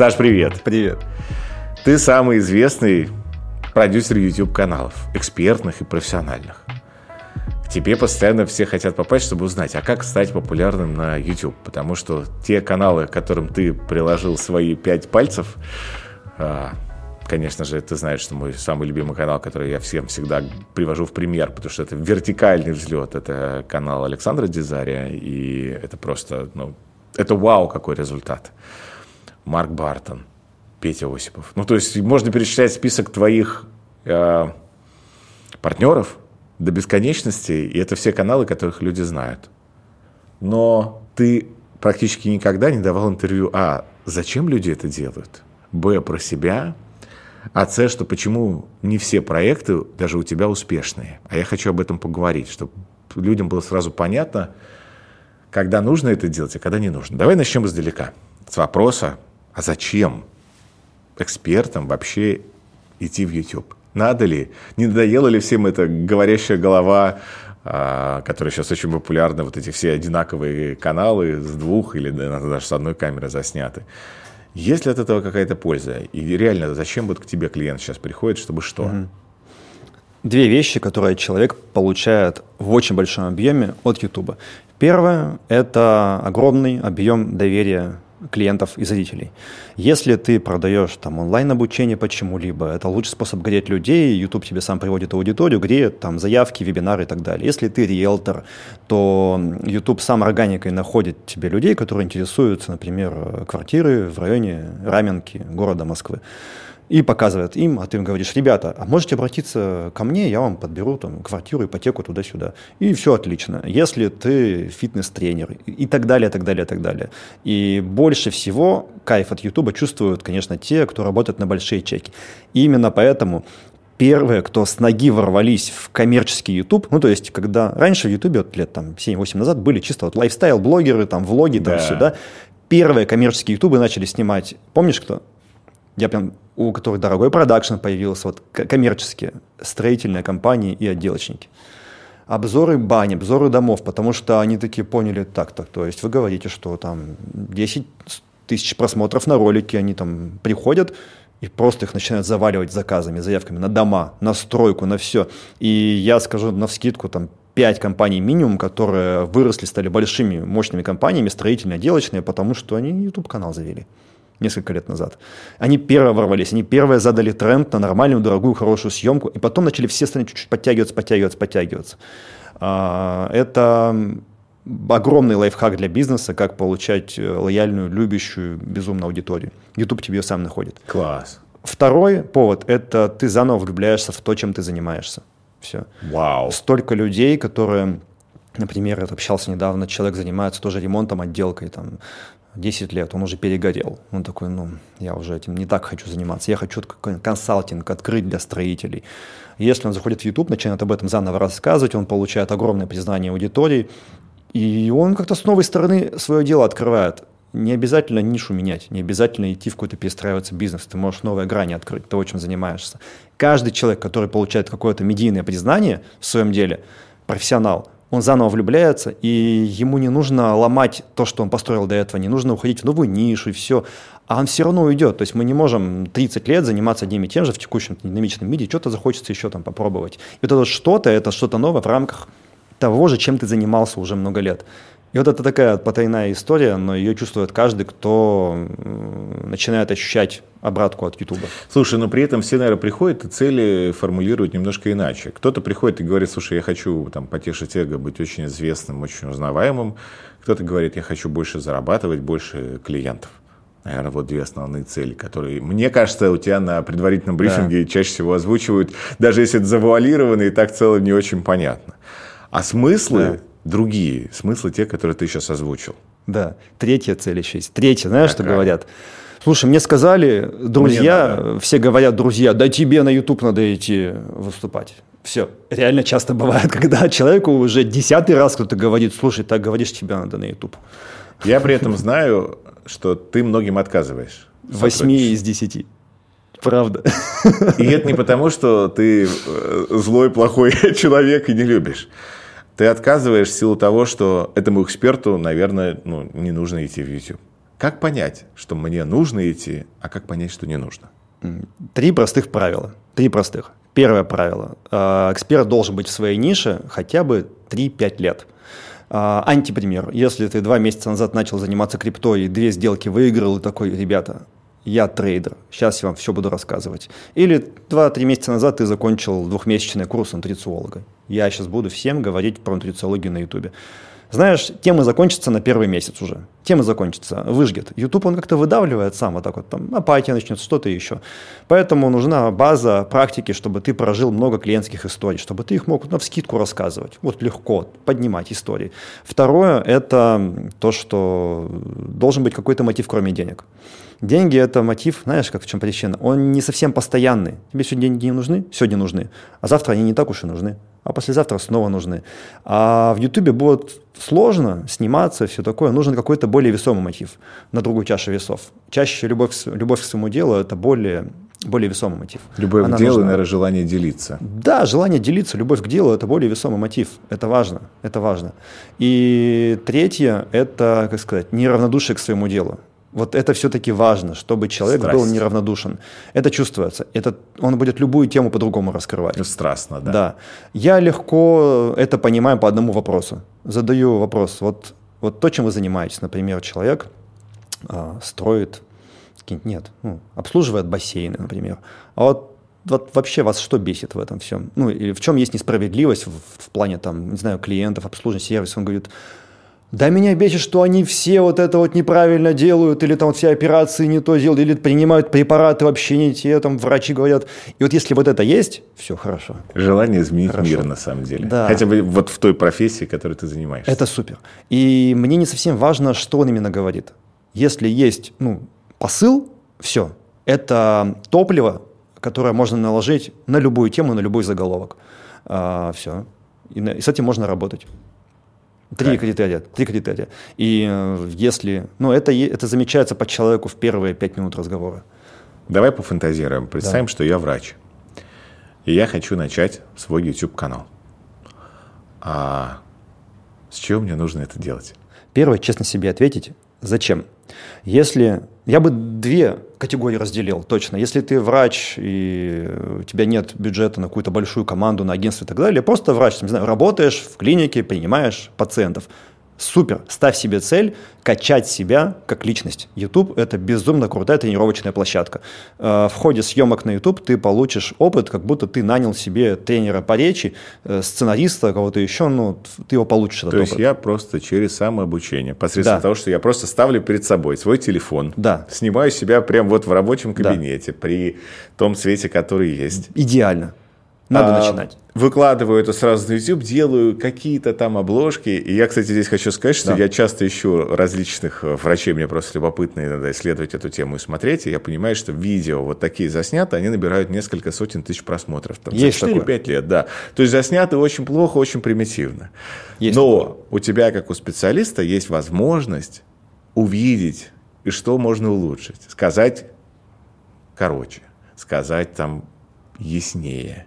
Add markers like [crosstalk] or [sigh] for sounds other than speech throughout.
Саш, привет. Привет. Ты самый известный продюсер YouTube-каналов, экспертных и профессиональных. К тебе постоянно все хотят попасть, чтобы узнать, а как стать популярным на YouTube. Потому что те каналы, к которым ты приложил свои пять пальцев, а, конечно же, ты знаешь, что мой самый любимый канал, который я всем всегда привожу в пример, потому что это вертикальный взлет, это канал Александра Дизария, и это просто, ну, это вау, какой результат. Марк Бартон, Петя Осипов. Ну, то есть можно перечислять список твоих э, партнеров до бесконечности, и это все каналы, которых люди знают. Но ты практически никогда не давал интервью, а, зачем люди это делают, б, про себя, а С, что почему не все проекты даже у тебя успешные. А я хочу об этом поговорить, чтобы людям было сразу понятно, когда нужно это делать, а когда не нужно. Давай начнем издалека. С вопроса, а зачем экспертам вообще идти в YouTube? Надо ли? Не надоело ли всем эта говорящая голова, а, которая сейчас очень популярна, вот эти все одинаковые каналы с двух или даже с одной камеры засняты? Есть ли от этого какая-то польза? И реально, зачем вот к тебе клиент сейчас приходит, чтобы что? Две вещи, которые человек получает в очень большом объеме от YouTube. Первое – это огромный объем доверия клиентов и зрителей. Если ты продаешь там онлайн-обучение почему-либо, это лучший способ греть людей, YouTube тебе сам приводит аудиторию, греет там заявки, вебинары и так далее. Если ты риэлтор, то YouTube сам органикой находит тебе людей, которые интересуются, например, квартиры в районе Раменки, города Москвы и показывает им, а ты им говоришь, ребята, а можете обратиться ко мне, я вам подберу там квартиру, ипотеку туда-сюда. И все отлично. Если ты фитнес-тренер и так далее, так далее, так далее. И больше всего кайф от Ютуба чувствуют, конечно, те, кто работает на большие чеки. И именно поэтому первые, кто с ноги ворвались в коммерческий YouTube, ну, то есть, когда раньше в YouTube, вот лет там 7-8 назад, были чисто вот лайфстайл-блогеры, там, влоги, там, да. все, да, первые коммерческие ютубы начали снимать, помнишь кто? Я прям у которых дорогой продакшн появился, вот коммерческие, строительные компании и отделочники. Обзоры бань, обзоры домов, потому что они такие поняли, так, так, то есть вы говорите, что там 10 тысяч просмотров на ролики, они там приходят, и просто их начинают заваливать заказами, заявками на дома, на стройку, на все. И я скажу на вскидку, там, 5 компаний минимум, которые выросли, стали большими, мощными компаниями, строительные, отделочные, потому что они YouTube-канал завели несколько лет назад. Они первые ворвались, они первые задали тренд на нормальную, дорогую, хорошую съемку, и потом начали все страны чуть-чуть подтягиваться, подтягиваться, подтягиваться. А, это огромный лайфхак для бизнеса, как получать э, лояльную, любящую, безумную аудиторию. YouTube тебе ее сам находит. Класс. Второй повод – это ты заново влюбляешься в то, чем ты занимаешься. Все. Вау. Столько людей, которые Например, я общался недавно, человек занимается тоже ремонтом, отделкой, там, 10 лет, он уже перегорел. Он такой, ну, я уже этим не так хочу заниматься. Я хочу консалтинг открыть для строителей. Если он заходит в YouTube, начинает об этом заново рассказывать, он получает огромное признание аудитории, и он как-то с новой стороны свое дело открывает. Не обязательно нишу менять, не обязательно идти в какой-то перестраиваться бизнес. Ты можешь новые грани открыть того, чем занимаешься. Каждый человек, который получает какое-то медийное признание в своем деле, профессионал – он заново влюбляется, и ему не нужно ломать то, что он построил до этого, не нужно уходить в новую нишу и все, а он все равно уйдет. То есть мы не можем 30 лет заниматься одним и тем же в текущем динамичном мире, что-то захочется еще там попробовать. И вот это что-то, это что-то новое в рамках того же, чем ты занимался уже много лет. И вот это такая потайная история, но ее чувствует каждый, кто начинает ощущать обратку от Ютуба. Слушай, но при этом все, наверное, приходят и цели формулируют немножко иначе. Кто-то приходит и говорит, слушай, я хочу там, потешить эго, быть очень известным, очень узнаваемым. Кто-то говорит, я хочу больше зарабатывать, больше клиентов. Наверное, вот две основные цели, которые, мне кажется, у тебя на предварительном брифинге да. чаще всего озвучивают, даже если это завуалировано и так целом не очень понятно. А смыслы да другие смыслы, те, которые ты сейчас озвучил. Да, третья цель еще есть. Третья, знаешь, Какая? что говорят? Слушай, мне сказали, друзья, мне все говорят, друзья, да тебе на YouTube надо идти выступать. Все. Реально часто бывает, [laughs] когда человеку уже десятый раз кто-то говорит, слушай, так говоришь, тебе надо на YouTube. Я при этом знаю, что ты многим отказываешь. Восьми из десяти. Правда. И это не потому, что ты э, злой, плохой [laughs] человек и не любишь ты отказываешь в силу того, что этому эксперту, наверное, ну, не нужно идти в YouTube. Как понять, что мне нужно идти, а как понять, что не нужно? Три простых правила. Три простых. Первое правило. А, эксперт должен быть в своей нише хотя бы 3-5 лет. А, антипример. Если ты два месяца назад начал заниматься криптой и две сделки выиграл, и такой, ребята, я трейдер, сейчас я вам все буду рассказывать. Или 2-3 месяца назад ты закончил двухмесячный курс нутрициолога. Я сейчас буду всем говорить про нутрициологию на ютубе. Знаешь, темы закончатся на первый месяц уже. Темы закончатся, выжгет. YouTube он как-то выдавливает сам, вот так вот, там, апатия начнется, что-то еще. Поэтому нужна база практики, чтобы ты прожил много клиентских историй, чтобы ты их мог на вскидку рассказывать. Вот легко поднимать истории. Второе – это то, что должен быть какой-то мотив, кроме денег. Деньги – это мотив, знаешь, как в чем причина? Он не совсем постоянный. Тебе сегодня деньги не нужны? Сегодня нужны. А завтра они не так уж и нужны а послезавтра снова нужны. А в Ютубе будет сложно сниматься, все такое. Нужен какой-то более весомый мотив на другую чашу весов. Чаще любовь, любовь к своему делу – это более, более весомый мотив. Любовь Она к делу, нужна... наверное, желание делиться. Да, желание делиться, любовь к делу – это более весомый мотив. Это важно, это важно. И третье – это, как сказать, неравнодушие к своему делу. Вот это все-таки важно, чтобы человек Страсть. был неравнодушен. Это чувствуется. Это, он будет любую тему по-другому раскрывать. Страстно, да. Да. Я легко это понимаю по одному вопросу. Задаю вопрос. Вот, вот то, чем вы занимаетесь, например, человек а, строит, нет, ну, обслуживает бассейны, например. А вот вот вообще вас что бесит в этом всем? Ну, или в чем есть несправедливость в, в плане, там, не знаю, клиентов, обслуживания сервиса? Он говорит, да меня бесит, что они все вот это вот неправильно делают, или там все операции не то делают, или принимают препараты вообще не те, там врачи говорят. И вот если вот это есть, все хорошо. Желание изменить хорошо. мир на самом деле. Да. Хотя бы вот в той профессии, которой ты занимаешься. Это супер. И мне не совсем важно, что он именно говорит. Если есть ну, посыл, все. Это топливо, которое можно наложить на любую тему, на любой заголовок. А, все. И, и с этим можно работать. Три критерия, три критерия. И э, если, ну, это, это замечается по человеку в первые пять минут разговора. Давай пофантазируем. Представим, да. что я врач. И я хочу начать свой YouTube-канал. А с чего мне нужно это делать? Первое, честно себе ответить, зачем? Если я бы две категории разделил точно. Если ты врач и у тебя нет бюджета на какую-то большую команду, на агентство и так далее, просто врач, не знаю, работаешь в клинике, принимаешь пациентов – Супер, ставь себе цель качать себя как личность. YouTube – это безумно крутая тренировочная площадка. Э, в ходе съемок на YouTube ты получишь опыт, как будто ты нанял себе тренера по речи, э, сценариста, кого-то еще, ну, ты его получишь. То есть опыт. я просто через самообучение, посредством да. того, что я просто ставлю перед собой свой телефон, да. снимаю себя прямо вот в рабочем кабинете, да. при том свете, который есть. Идеально. Надо а, начинать. Выкладываю это сразу на YouTube, делаю какие-то там обложки. И я, кстати, здесь хочу сказать, что да. я часто ищу различных э, врачей, мне просто любопытно иногда исследовать эту тему и смотреть. И я понимаю, что видео вот такие засняты, они набирают несколько сотен тысяч просмотров. Там, Есть за 4-5 лет, да. То есть засняты очень плохо, очень примитивно. Есть Но такое. у тебя, как у специалиста, есть возможность увидеть, и что можно улучшить. Сказать короче, сказать там яснее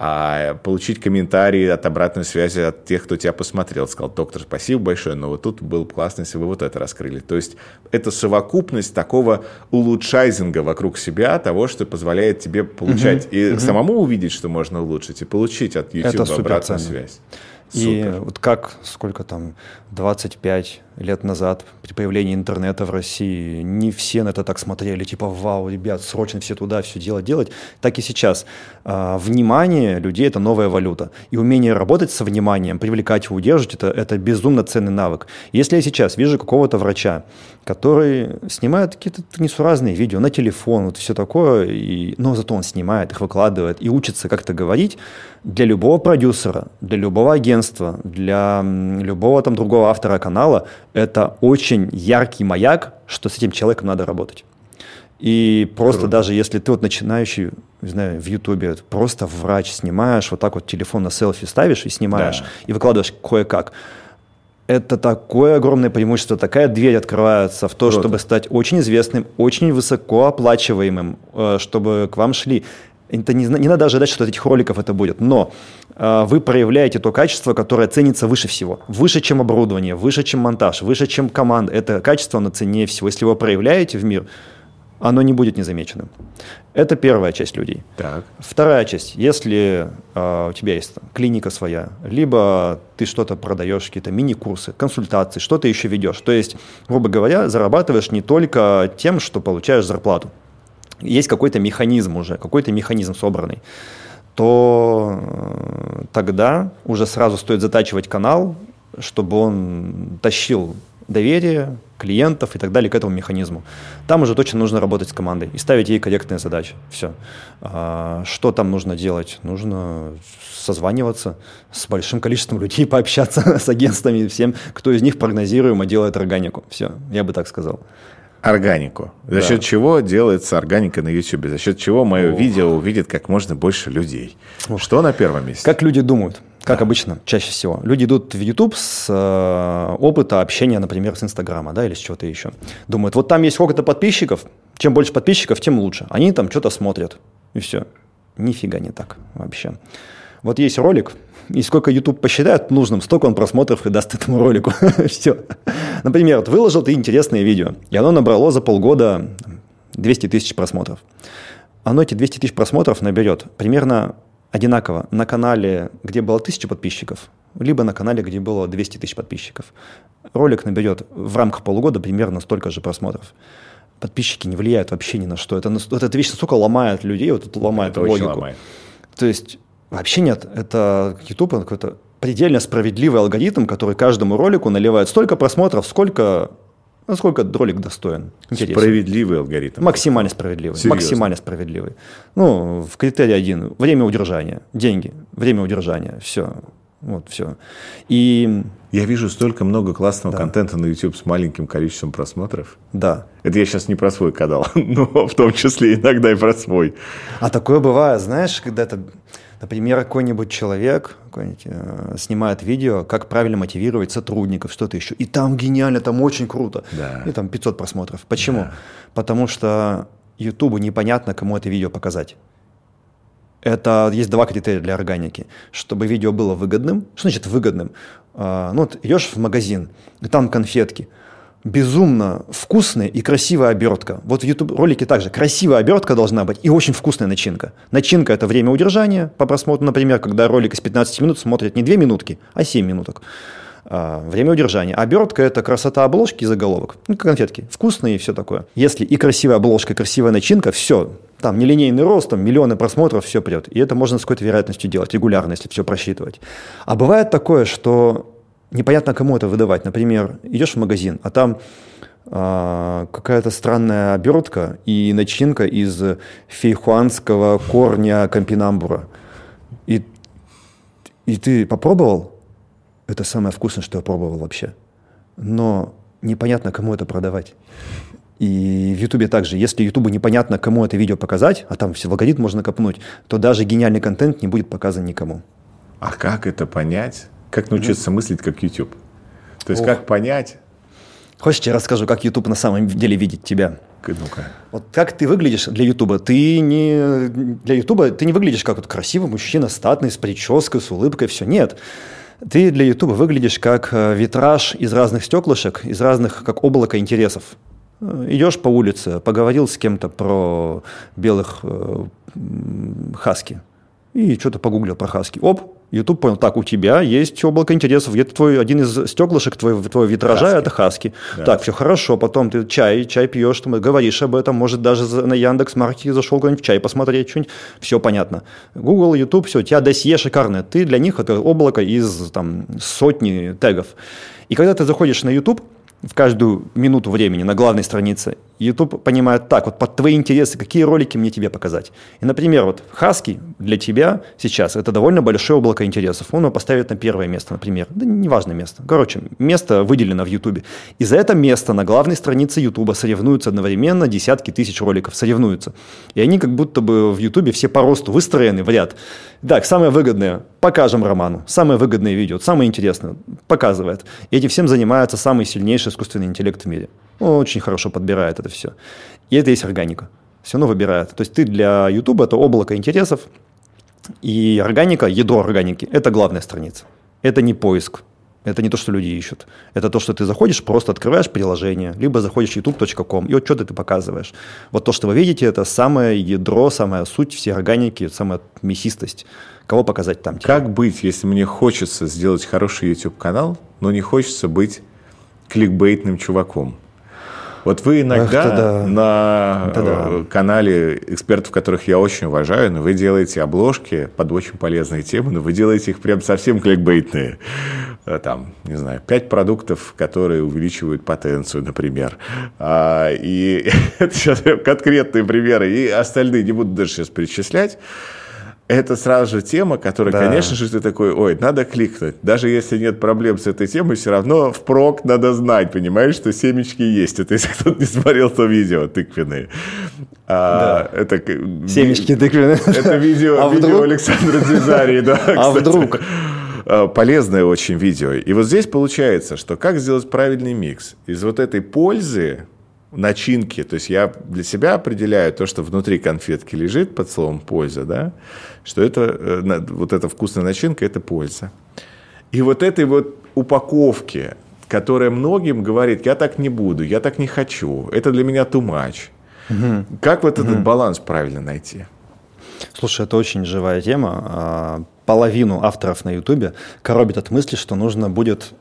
а получить комментарии от обратной связи от тех, кто тебя посмотрел. Сказал, доктор, спасибо большое, но вот тут было классно, если вы вот это раскрыли. То есть это совокупность такого улучшайзинга вокруг себя, того, что позволяет тебе получать угу, и угу. самому увидеть, что можно улучшить, и получить от YouTube обратную связь. И Супер. вот как, сколько там, 25 лет назад при появлении интернета в России не все на это так смотрели, типа, вау, ребят, срочно все туда, все делать, делать. Так и сейчас. А, внимание людей – это новая валюта. И умение работать со вниманием, привлекать его, удерживать – это, это безумно ценный навык. Если я сейчас вижу какого-то врача, который снимает какие-то несуразные видео на телефон, вот все такое, и, но зато он снимает их, выкладывает и учится как-то говорить, для любого продюсера, для любого агентства, для любого там другого автора канала это очень яркий маяк, что с этим человеком надо работать. И просто Круто. даже если ты вот начинающий, не знаю, в Ютубе, просто врач снимаешь, вот так вот телефон на селфи ставишь и снимаешь, да. и выкладываешь кое-как, это такое огромное преимущество, такая дверь открывается в то, Круто. чтобы стать очень известным, очень высокооплачиваемым, э, чтобы к вам шли Это не, не надо ожидать, что от этих роликов это будет. Но э, вы проявляете то качество, которое ценится выше всего. Выше, чем оборудование, выше, чем монтаж, выше, чем команда. Это качество, оно ценнее всего. Если вы проявляете в мир, оно не будет незамеченным. Это первая часть людей. Так. Вторая часть. Если э, у тебя есть там, клиника своя, либо ты что-то продаешь, какие-то мини-курсы, консультации, что-то еще ведешь. То есть, грубо говоря, зарабатываешь не только тем, что получаешь зарплату. Есть какой-то механизм уже, какой-то механизм собранный то э, тогда уже сразу стоит затачивать канал, чтобы он тащил доверие клиентов и так далее к этому механизму. Там уже точно нужно работать с командой и ставить ей корректные задачи. Все. А, что там нужно делать? Нужно созваниваться с большим количеством людей, [laughs] пообщаться с агентствами, всем, кто из них прогнозируемо делает органику. Все, я бы так сказал. Органику. За да. счет чего делается органика на YouTube? За счет чего мое О. видео увидит как можно больше людей? О. Что на первом месте? Как люди думают? Как да. обычно, чаще всего. Люди идут в YouTube с э, опыта общения, например, с Инстаграма, да, или с чего-то еще. Думают, вот там есть сколько-то подписчиков, чем больше подписчиков, тем лучше. Они там что-то смотрят, и все. Нифига не так вообще. Вот есть ролик, и сколько YouTube посчитает нужным, столько он просмотров и даст этому ролику. [laughs] все. Например, вот выложил ты интересное видео, и оно набрало за полгода 200 тысяч просмотров. Оно эти 200 тысяч просмотров наберет примерно одинаково на канале, где было 1000 подписчиков, либо на канале, где было 200 тысяч подписчиков. Ролик наберет в рамках полугода примерно столько же просмотров. Подписчики не влияют вообще ни на что. Это, это, эта вещь настолько ломает людей, вот это ломает это логику. Ломает. То есть вообще нет. Это YouTube какой-то предельно справедливый алгоритм, который каждому ролику наливает столько просмотров, сколько насколько ролик достоин. Интересен. Справедливый алгоритм. Максимально справедливый. Серьезно? Максимально справедливый. Ну, в критерии один. Время удержания. Деньги. Время удержания. Все. Вот, все. И... Я вижу столько много классного да. контента на YouTube с маленьким количеством просмотров. Да. Это я сейчас не про свой канал, [laughs] но в том числе иногда и про свой. А такое бывает, знаешь, когда это Например, какой-нибудь человек какой э, снимает видео, как правильно мотивировать сотрудников, что-то еще. И там гениально, там очень круто. Да. И там 500 просмотров. Почему? Да. Потому что YouTube непонятно, кому это видео показать. Это есть два критерия для органики. Чтобы видео было выгодным. Что значит выгодным? А, ну, вот идешь в магазин, и там конфетки – безумно вкусная и красивая обертка. Вот в YouTube ролике также красивая обертка должна быть и очень вкусная начинка. Начинка – это время удержания по просмотру, например, когда ролик из 15 минут смотрят не 2 минутки, а 7 минуток. А, время удержания. Обертка – это красота обложки и заголовок. Ну, конфетки. Вкусные и все такое. Если и красивая обложка, и красивая начинка, все. Там нелинейный рост, там миллионы просмотров, все прет. И это можно с какой-то вероятностью делать регулярно, если все просчитывать. А бывает такое, что непонятно кому это выдавать. Например, идешь в магазин, а там а, какая-то странная обертка и начинка из фейхуанского корня кампинамбура. И, и ты попробовал? Это самое вкусное, что я пробовал вообще. Но непонятно, кому это продавать. И в Ютубе также, если Ютубу непонятно, кому это видео показать, а там все в можно копнуть, то даже гениальный контент не будет показан никому. А как это понять? Как научиться mm-hmm. мыслить как YouTube? То есть Ох. как понять? Хочешь, я расскажу, как YouTube на самом деле видит тебя? Ну-ка. Вот как ты выглядишь для Ютуба? Ты не для Ютуба ты не выглядишь как вот красивый мужчина, статный, с прической, с улыбкой, все. Нет. Ты для Ютуба выглядишь как э, витраж из разных стеклышек, из разных, как облако интересов. Э, Идешь по улице, поговорил с кем-то про белых э, хаски и что-то погуглил про хаски. Оп, YouTube понял, так, у тебя есть облако интересов, где-то твой, один из стеклышек твоего, твоего витража хаски. это хаски. Да. Так, все хорошо, потом ты чай, чай пьешь, ты говоришь об этом, может даже на Яндекс Маркете зашел куда-нибудь чай посмотреть, что-нибудь, все понятно. Google, YouTube, все, у тебя досье шикарное, ты для них это облако из там, сотни тегов. И когда ты заходишь на YouTube, в каждую минуту времени на главной странице. YouTube понимает так, вот под твои интересы, какие ролики мне тебе показать. И, например, вот Хаски для тебя сейчас это довольно большое облако интересов. Он его поставит на первое место, например. Да неважно место. Короче, место выделено в YouTube. И за это место на главной странице YouTube соревнуются одновременно десятки тысяч роликов. Соревнуются. И они как будто бы в YouTube все по росту выстроены в ряд. Так, самое выгодное – покажем Роману. Самое выгодное видео, самое интересное – показывает. И этим всем занимается самый сильнейший искусственный интеллект в мире. Он очень хорошо подбирает это все. И это есть органика. Все равно выбирает. То есть ты для YouTube это облако интересов, и органика, ядро органики – это главная страница. Это не поиск, это не то, что люди ищут. Это то, что ты заходишь, просто открываешь приложение, либо заходишь youtube.com, и вот что ты показываешь. Вот то, что вы видите, это самое ядро, самая суть всей органики, самая мясистость. Кого показать там? Как быть, если мне хочется сделать хороший YouTube-канал, но не хочется быть кликбейтным чуваком? Вот вы иногда Эх, да. на да. Э, канале экспертов, которых я очень уважаю, но вы делаете обложки под очень полезные темы, но вы делаете их прям совсем кликбейтные. Э, там, не знаю, пять продуктов, которые увеличивают потенцию, например. А, и [laughs] это сейчас конкретные примеры, и остальные не буду даже сейчас перечислять это сразу же тема, которая, да. конечно же, ты такой, ой, надо кликнуть. Даже если нет проблем с этой темой, все равно впрок надо знать, понимаешь, что семечки есть. Это если кто-то не смотрел то видео тыквенные. А, да. это, семечки тыквенные. [laughs] Это видео, а видео вдруг? Александра Дзизарии, [laughs] да. А вдруг? А, полезное очень видео. И вот здесь получается, что как сделать правильный микс из вот этой пользы, начинки. То есть я для себя определяю то, что внутри конфетки лежит под словом польза, да, что это э, вот эта вкусная начинка – это польза. И вот этой вот упаковки, которая многим говорит, я так не буду, я так не хочу, это для меня too much. Угу. Как вот угу. этот баланс правильно найти? Слушай, это очень живая тема. А, половину авторов на Ютубе коробит от мысли, что нужно будет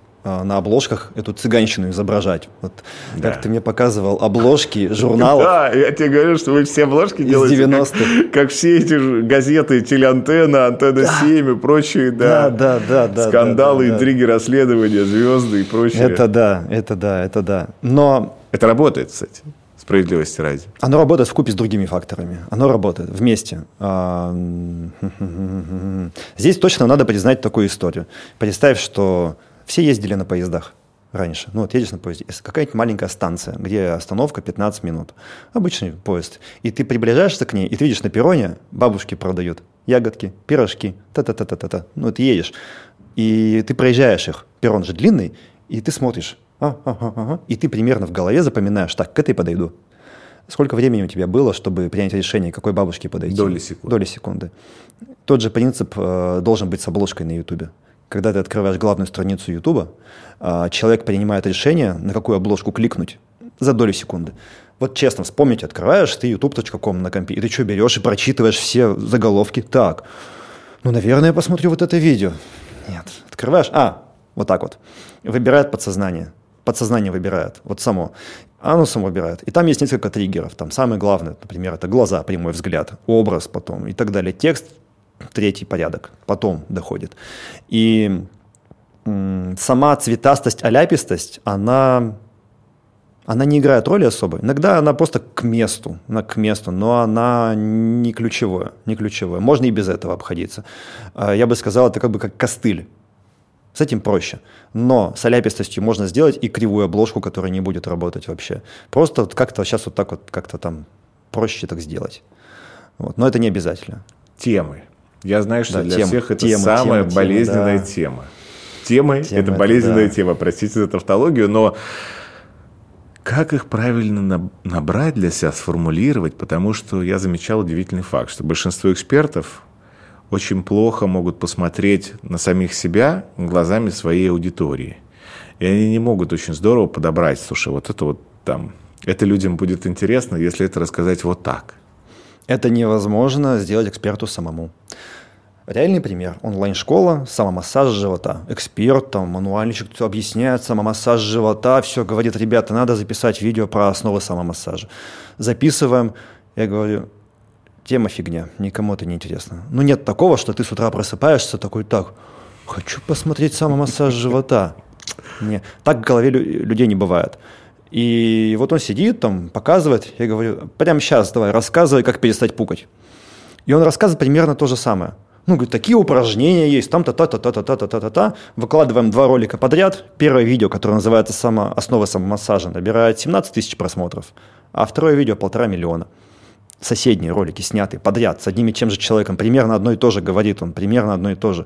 на обложках эту цыганщину изображать. Вот да. как ты мне показывал обложки журналов. Да, я тебе говорю, что вы все обложки делаете 90 как, как все эти газеты Телеантенна, Антенна да. 7 и прочие, да. Да, да, да. Скандалы, да, да, интриги, да. расследования, звезды и прочее. Это да, это да, это да. Но... Это работает, кстати справедливости ради. Оно работает в купе с другими факторами. Оно работает вместе. А, [laughs] здесь точно надо признать такую историю. Представь, что все ездили на поездах раньше. Ну, вот едешь на поезде, какая-нибудь маленькая станция, где остановка 15 минут. Обычный поезд. И ты приближаешься к ней, и ты видишь на перроне бабушки продают ягодки, пирожки, та-та-та-та-та. Ну, ты едешь, и ты проезжаешь их. Перрон же длинный, и ты смотришь. А, ага, ага. И ты примерно в голове запоминаешь, так, к этой подойду. Сколько времени у тебя было, чтобы принять решение, какой бабушке подойти? Доли секунды. Доли секунды. Тот же принцип э, должен быть с обложкой на Ютубе когда ты открываешь главную страницу YouTube, а, человек принимает решение, на какую обложку кликнуть за долю секунды. Вот честно, вспомните, открываешь ты youtube.com на компе, и ты что, берешь и прочитываешь все заголовки? Так, ну, наверное, я посмотрю вот это видео. Нет, открываешь, а, вот так вот. Выбирает подсознание. Подсознание выбирает, вот само. Оно само выбирает. И там есть несколько триггеров. Там самое главное, например, это глаза, прямой взгляд, образ потом и так далее. Текст третий порядок, потом доходит. И сама цветастость, аляпистость, она, она не играет роли особой. Иногда она просто к месту, она к месту, но она не ключевое, не ключевое. Можно и без этого обходиться. А, я бы сказал, это как бы как костыль. С этим проще. Но с аляпистостью можно сделать и кривую обложку, которая не будет работать вообще. Просто вот как-то сейчас вот так вот как-то там проще так сделать. Вот. Но это не обязательно. Темы. Я знаю, что да, для тем, всех это тема, самая тема, болезненная да. тема. Темы – это болезненная да. тема, простите за тавтологию, но как их правильно набрать для себя, сформулировать? Потому что я замечал удивительный факт, что большинство экспертов очень плохо могут посмотреть на самих себя глазами своей аудитории. И они не могут очень здорово подобрать, слушай, вот это вот там, это людям будет интересно, если это рассказать вот так – это невозможно сделать эксперту самому. Реальный пример. Онлайн-школа, самомассаж живота. Эксперт, там, мануальничек объясняет самомассаж живота, все, говорит, ребята, надо записать видео про основы самомассажа. Записываем. Я говорю, тема фигня, никому это не интересно. Ну, нет такого, что ты с утра просыпаешься такой, так, хочу посмотреть самомассаж живота. [laughs] Не, так в голове людей не бывает. И вот он сидит там, показывает, я говорю, прямо сейчас давай, рассказывай, как перестать пукать. И он рассказывает примерно то же самое. Ну, говорит, такие упражнения есть, там та-та-та-та-та-та-та-та-та. Выкладываем два ролика подряд. Первое видео, которое называется само, «Основа самомассажа», набирает 17 тысяч просмотров, а второе видео – полтора миллиона. Соседние ролики сняты подряд с одним и тем же человеком. Примерно одно и то же говорит он, примерно одно и то же.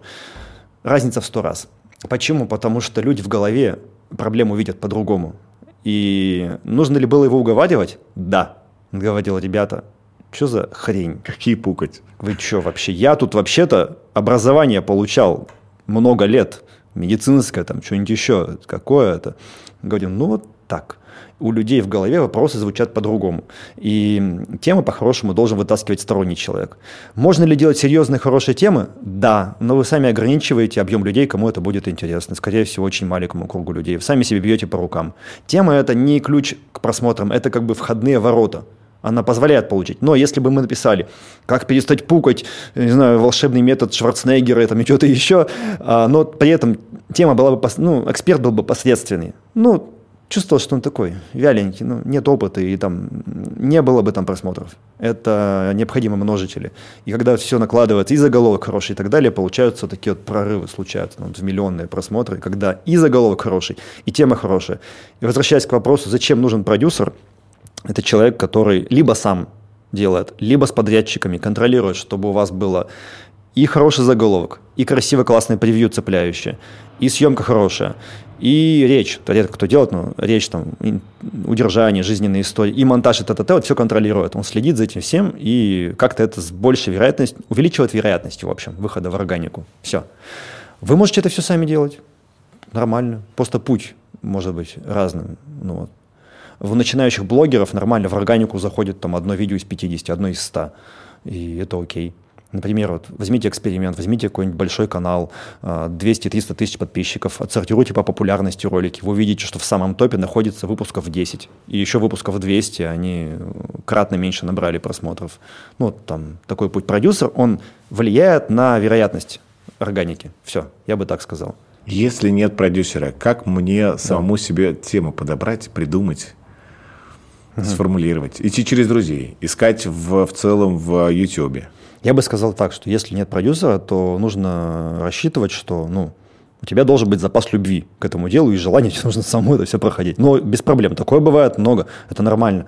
Разница в сто раз. Почему? Потому что люди в голове проблему видят по-другому. И нужно ли было его уговаривать? Да. Он говорил, ребята, Что за хрень? Какие пукать? Вы что вообще? Я тут вообще-то образование получал много лет. Медицинское там, что-нибудь еще. Какое это? Говорим, ну вот так у людей в голове вопросы звучат по-другому. И темы по-хорошему должен вытаскивать сторонний человек. Можно ли делать серьезные хорошие темы? Да, но вы сами ограничиваете объем людей, кому это будет интересно. Скорее всего, очень маленькому кругу людей. Вы сами себе бьете по рукам. Тема – это не ключ к просмотрам, это как бы входные ворота. Она позволяет получить. Но если бы мы написали, как перестать пукать, не знаю, волшебный метод Шварценеггера там, и что-то [laughs] еще, а, но при этом тема была бы, ну, эксперт был бы посредственный. Ну, чувствовал, что он такой вяленький, ну, нет опыта, и там не было бы там просмотров. Это необходимо множители. И когда все накладывается, и заголовок хороший и так далее, получаются такие вот прорывы, случаются ну, в миллионные просмотры, когда и заголовок хороший, и тема хорошая. И возвращаясь к вопросу, зачем нужен продюсер, это человек, который либо сам делает, либо с подрядчиками контролирует, чтобы у вас было и хороший заголовок, и красиво классное превью цепляющее, и съемка хорошая, и речь, то редко кто делает, но речь, там, удержание, жизненные истории, и монтаж, и т.т. вот все контролирует. Он следит за этим всем, и как-то это с большей вероятностью, увеличивает вероятность, в общем, выхода в органику. Все. Вы можете это все сами делать. Нормально. Просто путь может быть разным. Ну, вот. В начинающих блогеров нормально в органику заходит там одно видео из 50, одно из 100. И это окей. Например, вот возьмите эксперимент, возьмите какой-нибудь большой канал, 200-300 а, тысяч подписчиков, отсортируйте по популярности ролики, вы увидите, что в самом топе находится выпусков 10, и еще выпусков 200, они кратно меньше набрали просмотров. Ну, там такой путь. Продюсер, он влияет на вероятность органики. Все, я бы так сказал. Если нет продюсера, как мне самому да. себе тему подобрать, придумать, угу. сформулировать? Идти через друзей, искать в, в целом в YouTube. Я бы сказал так, что если нет продюсера, то нужно рассчитывать, что ну, у тебя должен быть запас любви к этому делу и желание тебе [laughs] нужно самому это все проходить. Но без проблем. Такое бывает много, это нормально.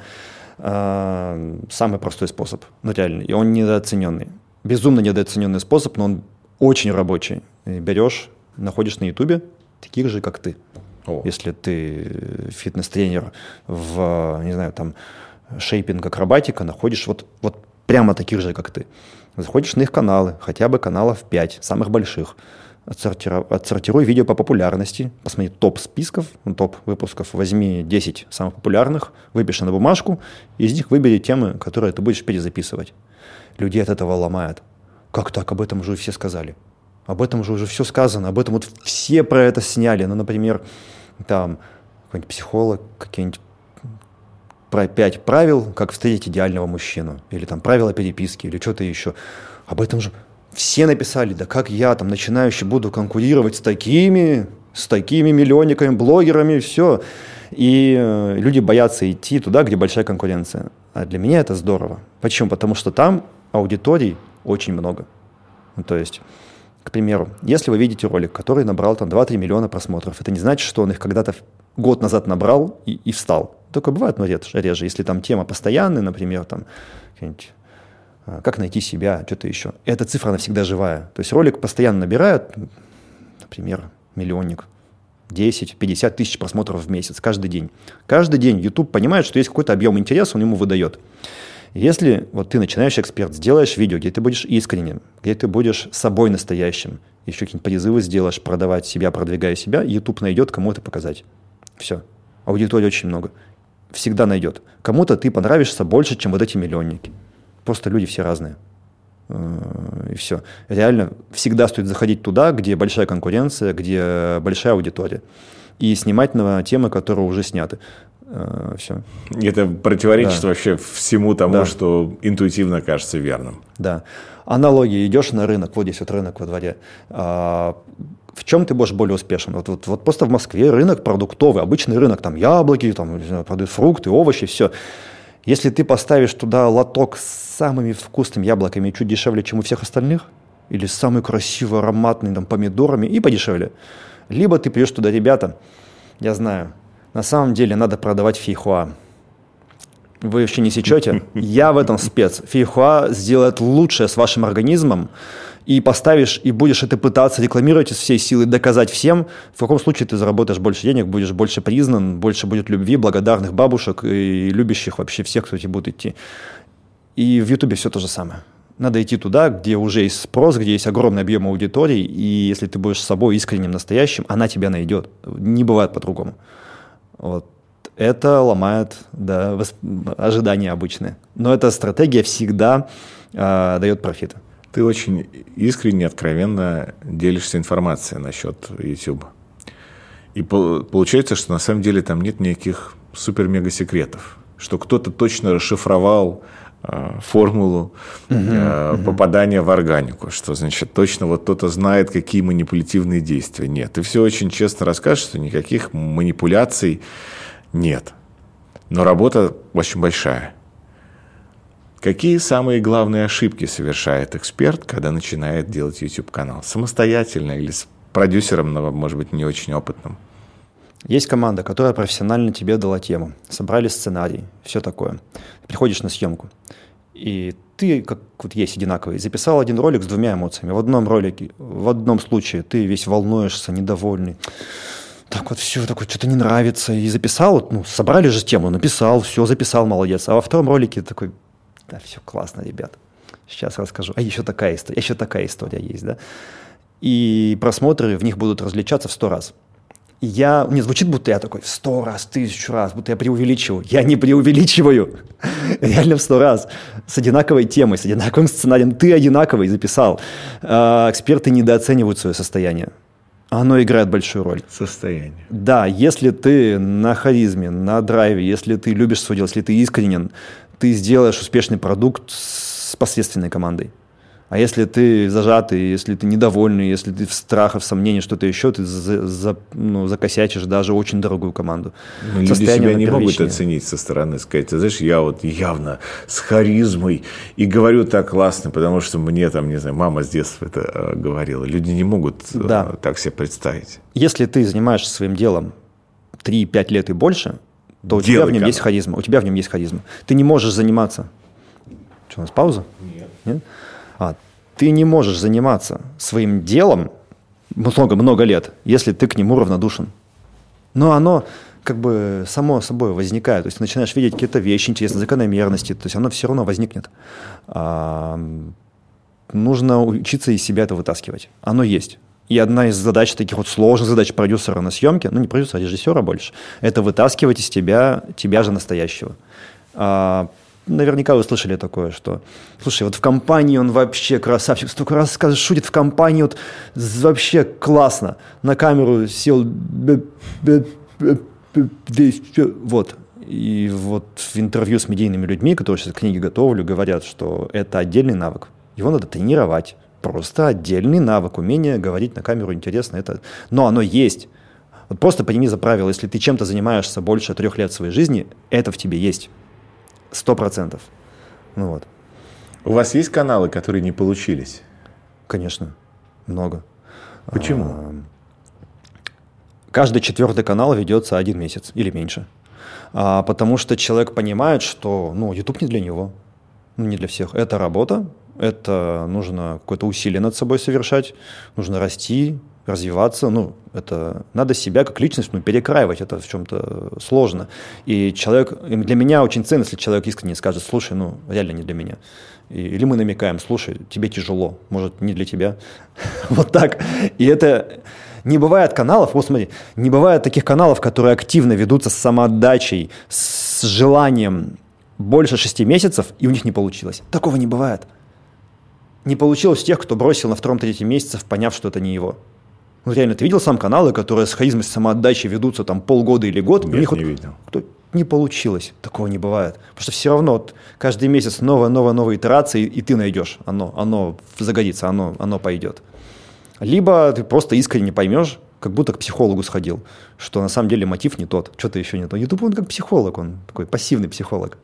А, самый простой способ, ну реально, и он недооцененный. Безумно недооцененный способ, но он очень рабочий. Берешь, находишь на ютубе таких же, как ты. О. Если ты фитнес-тренер в, не знаю, там, шейпинг, акробатика, находишь вот, вот прямо таких же, как ты. Заходишь на их каналы, хотя бы каналов 5, самых больших. Отсортируй, отсортируй видео по популярности, посмотри топ списков, ну, топ выпусков, возьми 10 самых популярных, выпиши на бумажку, из них выбери темы, которые ты будешь перезаписывать. Людей от этого ломает. Как так? Об этом уже все сказали. Об этом же уже все сказано, об этом вот все про это сняли. Ну, например, там какой-нибудь психолог, какие-нибудь про пять правил, как встретить идеального мужчину, или там правила переписки, или что-то еще. Об этом же все написали, да как я там начинающий буду конкурировать с такими, с такими миллионниками, блогерами, все. И э, люди боятся идти туда, где большая конкуренция. А для меня это здорово. Почему? Потому что там аудиторий очень много. Ну, то есть, к примеру, если вы видите ролик, который набрал там 2-3 миллиона просмотров, это не значит, что он их когда-то год назад набрал и, и встал. Только бывает, но реже, реже. Если там тема постоянная, например, там, а, как найти себя, что-то еще. Эта цифра, она всегда живая. То есть ролик постоянно набирает, например, миллионник, 10-50 тысяч просмотров в месяц, каждый день. Каждый день YouTube понимает, что есть какой-то объем интереса, он ему выдает. Если вот ты начинающий эксперт, сделаешь видео, где ты будешь искренним, где ты будешь собой настоящим, еще какие-нибудь призывы сделаешь, продавать себя, продвигая себя, YouTube найдет, кому это показать. Все. Аудитории очень много всегда найдет. Кому-то ты понравишься больше, чем вот эти миллионники. Просто люди все разные. Э, и все. Реально всегда стоит заходить туда, где большая конкуренция, где большая аудитория. И снимать на темы, которые уже сняты. Э, все. Это противоречит да. вообще всему тому, да. что интуитивно кажется верным. Да. Аналогия. Идешь на рынок, вот здесь вот рынок во дворе. В чем ты будешь более успешен? Вот, вот, вот просто в Москве рынок продуктовый, обычный рынок, там яблоки, там продают фрукты, овощи, все. Если ты поставишь туда лоток с самыми вкусными яблоками чуть дешевле, чем у всех остальных, или с самой красивой, ароматной там, помидорами и подешевле, либо ты придешь туда, ребята, я знаю, на самом деле надо продавать фейхуа. Вы вообще не сечете? Я в этом спец. Фейхуа сделает лучшее с вашим организмом, и поставишь, и будешь это пытаться рекламировать из всей силы, доказать всем, в каком случае ты заработаешь больше денег, будешь больше признан, больше будет любви, благодарных бабушек и любящих вообще всех, кто тебе будет идти. И в Ютубе все то же самое. Надо идти туда, где уже есть спрос, где есть огромный объем аудитории, и если ты будешь с собой искренним, настоящим, она тебя найдет. Не бывает по-другому. Вот. Это ломает да, ожидания обычные. Но эта стратегия всегда э, дает профиты. Ты очень искренне, откровенно делишься информацией насчет YouTube. И получается, что на самом деле там нет никаких супер-мега секретов. Что кто-то точно расшифровал э, формулу угу, э, угу. попадания в органику. Что значит точно вот кто-то знает, какие манипулятивные действия. Нет. Ты все очень честно расскажешь, что никаких манипуляций нет. Но работа очень большая. Какие самые главные ошибки совершает эксперт, когда начинает делать YouTube-канал? Самостоятельно или с продюсером, но, может быть, не очень опытным? Есть команда, которая профессионально тебе дала тему. Собрали сценарий, все такое. Приходишь на съемку. И ты, как вот есть одинаковый, записал один ролик с двумя эмоциями. В одном ролике, в одном случае ты весь волнуешься, недовольный. Так вот все, такое что-то не нравится. И записал, ну, собрали же тему, написал, все, записал, молодец. А во втором ролике такой, да, все классно, ребят. Сейчас расскажу. А еще такая история, еще такая история есть, да. И просмотры в них будут различаться в сто раз. И я, не звучит, будто я такой в сто раз, тысячу раз, будто я преувеличиваю. Я не преувеличиваю. [laughs] Реально в сто раз. С одинаковой темой, с одинаковым сценарием. Ты одинаковый записал. А, эксперты недооценивают свое состояние. Оно играет большую роль. Состояние. Да, если ты на харизме, на драйве, если ты любишь свое дело, если ты искренен, ты сделаешь успешный продукт с посредственной командой. А если ты зажатый, если ты недовольный, если ты в страхах, в сомнении, что-то еще, ты за, за, ну, закосячишь даже очень дорогую команду. Но люди себя не могут оценить со стороны, сказать, ты знаешь, я вот явно с харизмой и говорю так классно, потому что мне там, не знаю, мама с детства это э, говорила. Люди не могут э, да. так себе представить. Если ты занимаешься своим делом 3-5 лет и больше, то у Делай тебя в нем канал. есть харизма. У тебя в нем есть харизма. Ты не можешь заниматься. Что, у нас пауза? Нет. Нет? А, ты не можешь заниматься своим делом много-много лет, если ты к нему равнодушен. Но оно как бы само собой возникает. То есть ты начинаешь видеть какие-то вещи, интересные закономерности, то есть оно все равно возникнет. А, нужно учиться из себя это вытаскивать. Оно есть. И одна из задач, таких вот сложных задач продюсера на съемке, ну не продюсера, а режиссера больше, это вытаскивать из тебя, тебя же настоящего. А, наверняка вы слышали такое, что, слушай, вот в компании он вообще красавчик, столько раз скажет, шутит в компании, вот вообще классно, на камеру сел, вот. И вот в интервью с медийными людьми, которые сейчас книги готовлю, говорят, что это отдельный навык. Его надо тренировать просто отдельный навык, умение говорить на камеру интересно. Это... Но оно есть. Вот просто прими за правило, если ты чем-то занимаешься больше трех лет своей жизни, это в тебе есть. Сто процентов. Ну вот. У вас есть каналы, которые не получились? Конечно, много. Почему? А, каждый четвертый канал ведется один месяц или меньше. А, потому что человек понимает, что ну, YouTube не для него, ну, не для всех. Это работа, это нужно какое-то усилие над собой совершать, нужно расти, развиваться, ну, это надо себя как личность ну, перекраивать, это в чем-то сложно. И человек, для меня очень ценно, если человек искренне скажет, слушай, ну, реально не для меня. или мы намекаем, слушай, тебе тяжело, может, не для тебя. [laughs] вот так. И это не бывает каналов, вот смотри, не бывает таких каналов, которые активно ведутся с самоотдачей, с желанием больше шести месяцев, и у них не получилось. Такого не бывает не получилось тех, кто бросил на втором-третьем месяце, поняв, что это не его. Ну, реально, ты видел сам каналы, которые с харизмой, с самоотдачей ведутся там полгода или год? Нет, у них не вот, видел. Кто, не получилось. Такого не бывает. Потому что все равно вот, каждый месяц новая, новая, новая итерация, и, и ты найдешь. Оно, оно загодится, оно, оно пойдет. Либо ты просто искренне поймешь, как будто к психологу сходил, что на самом деле мотив не тот, что-то еще не то. YouTube, он как психолог, он такой пассивный психолог.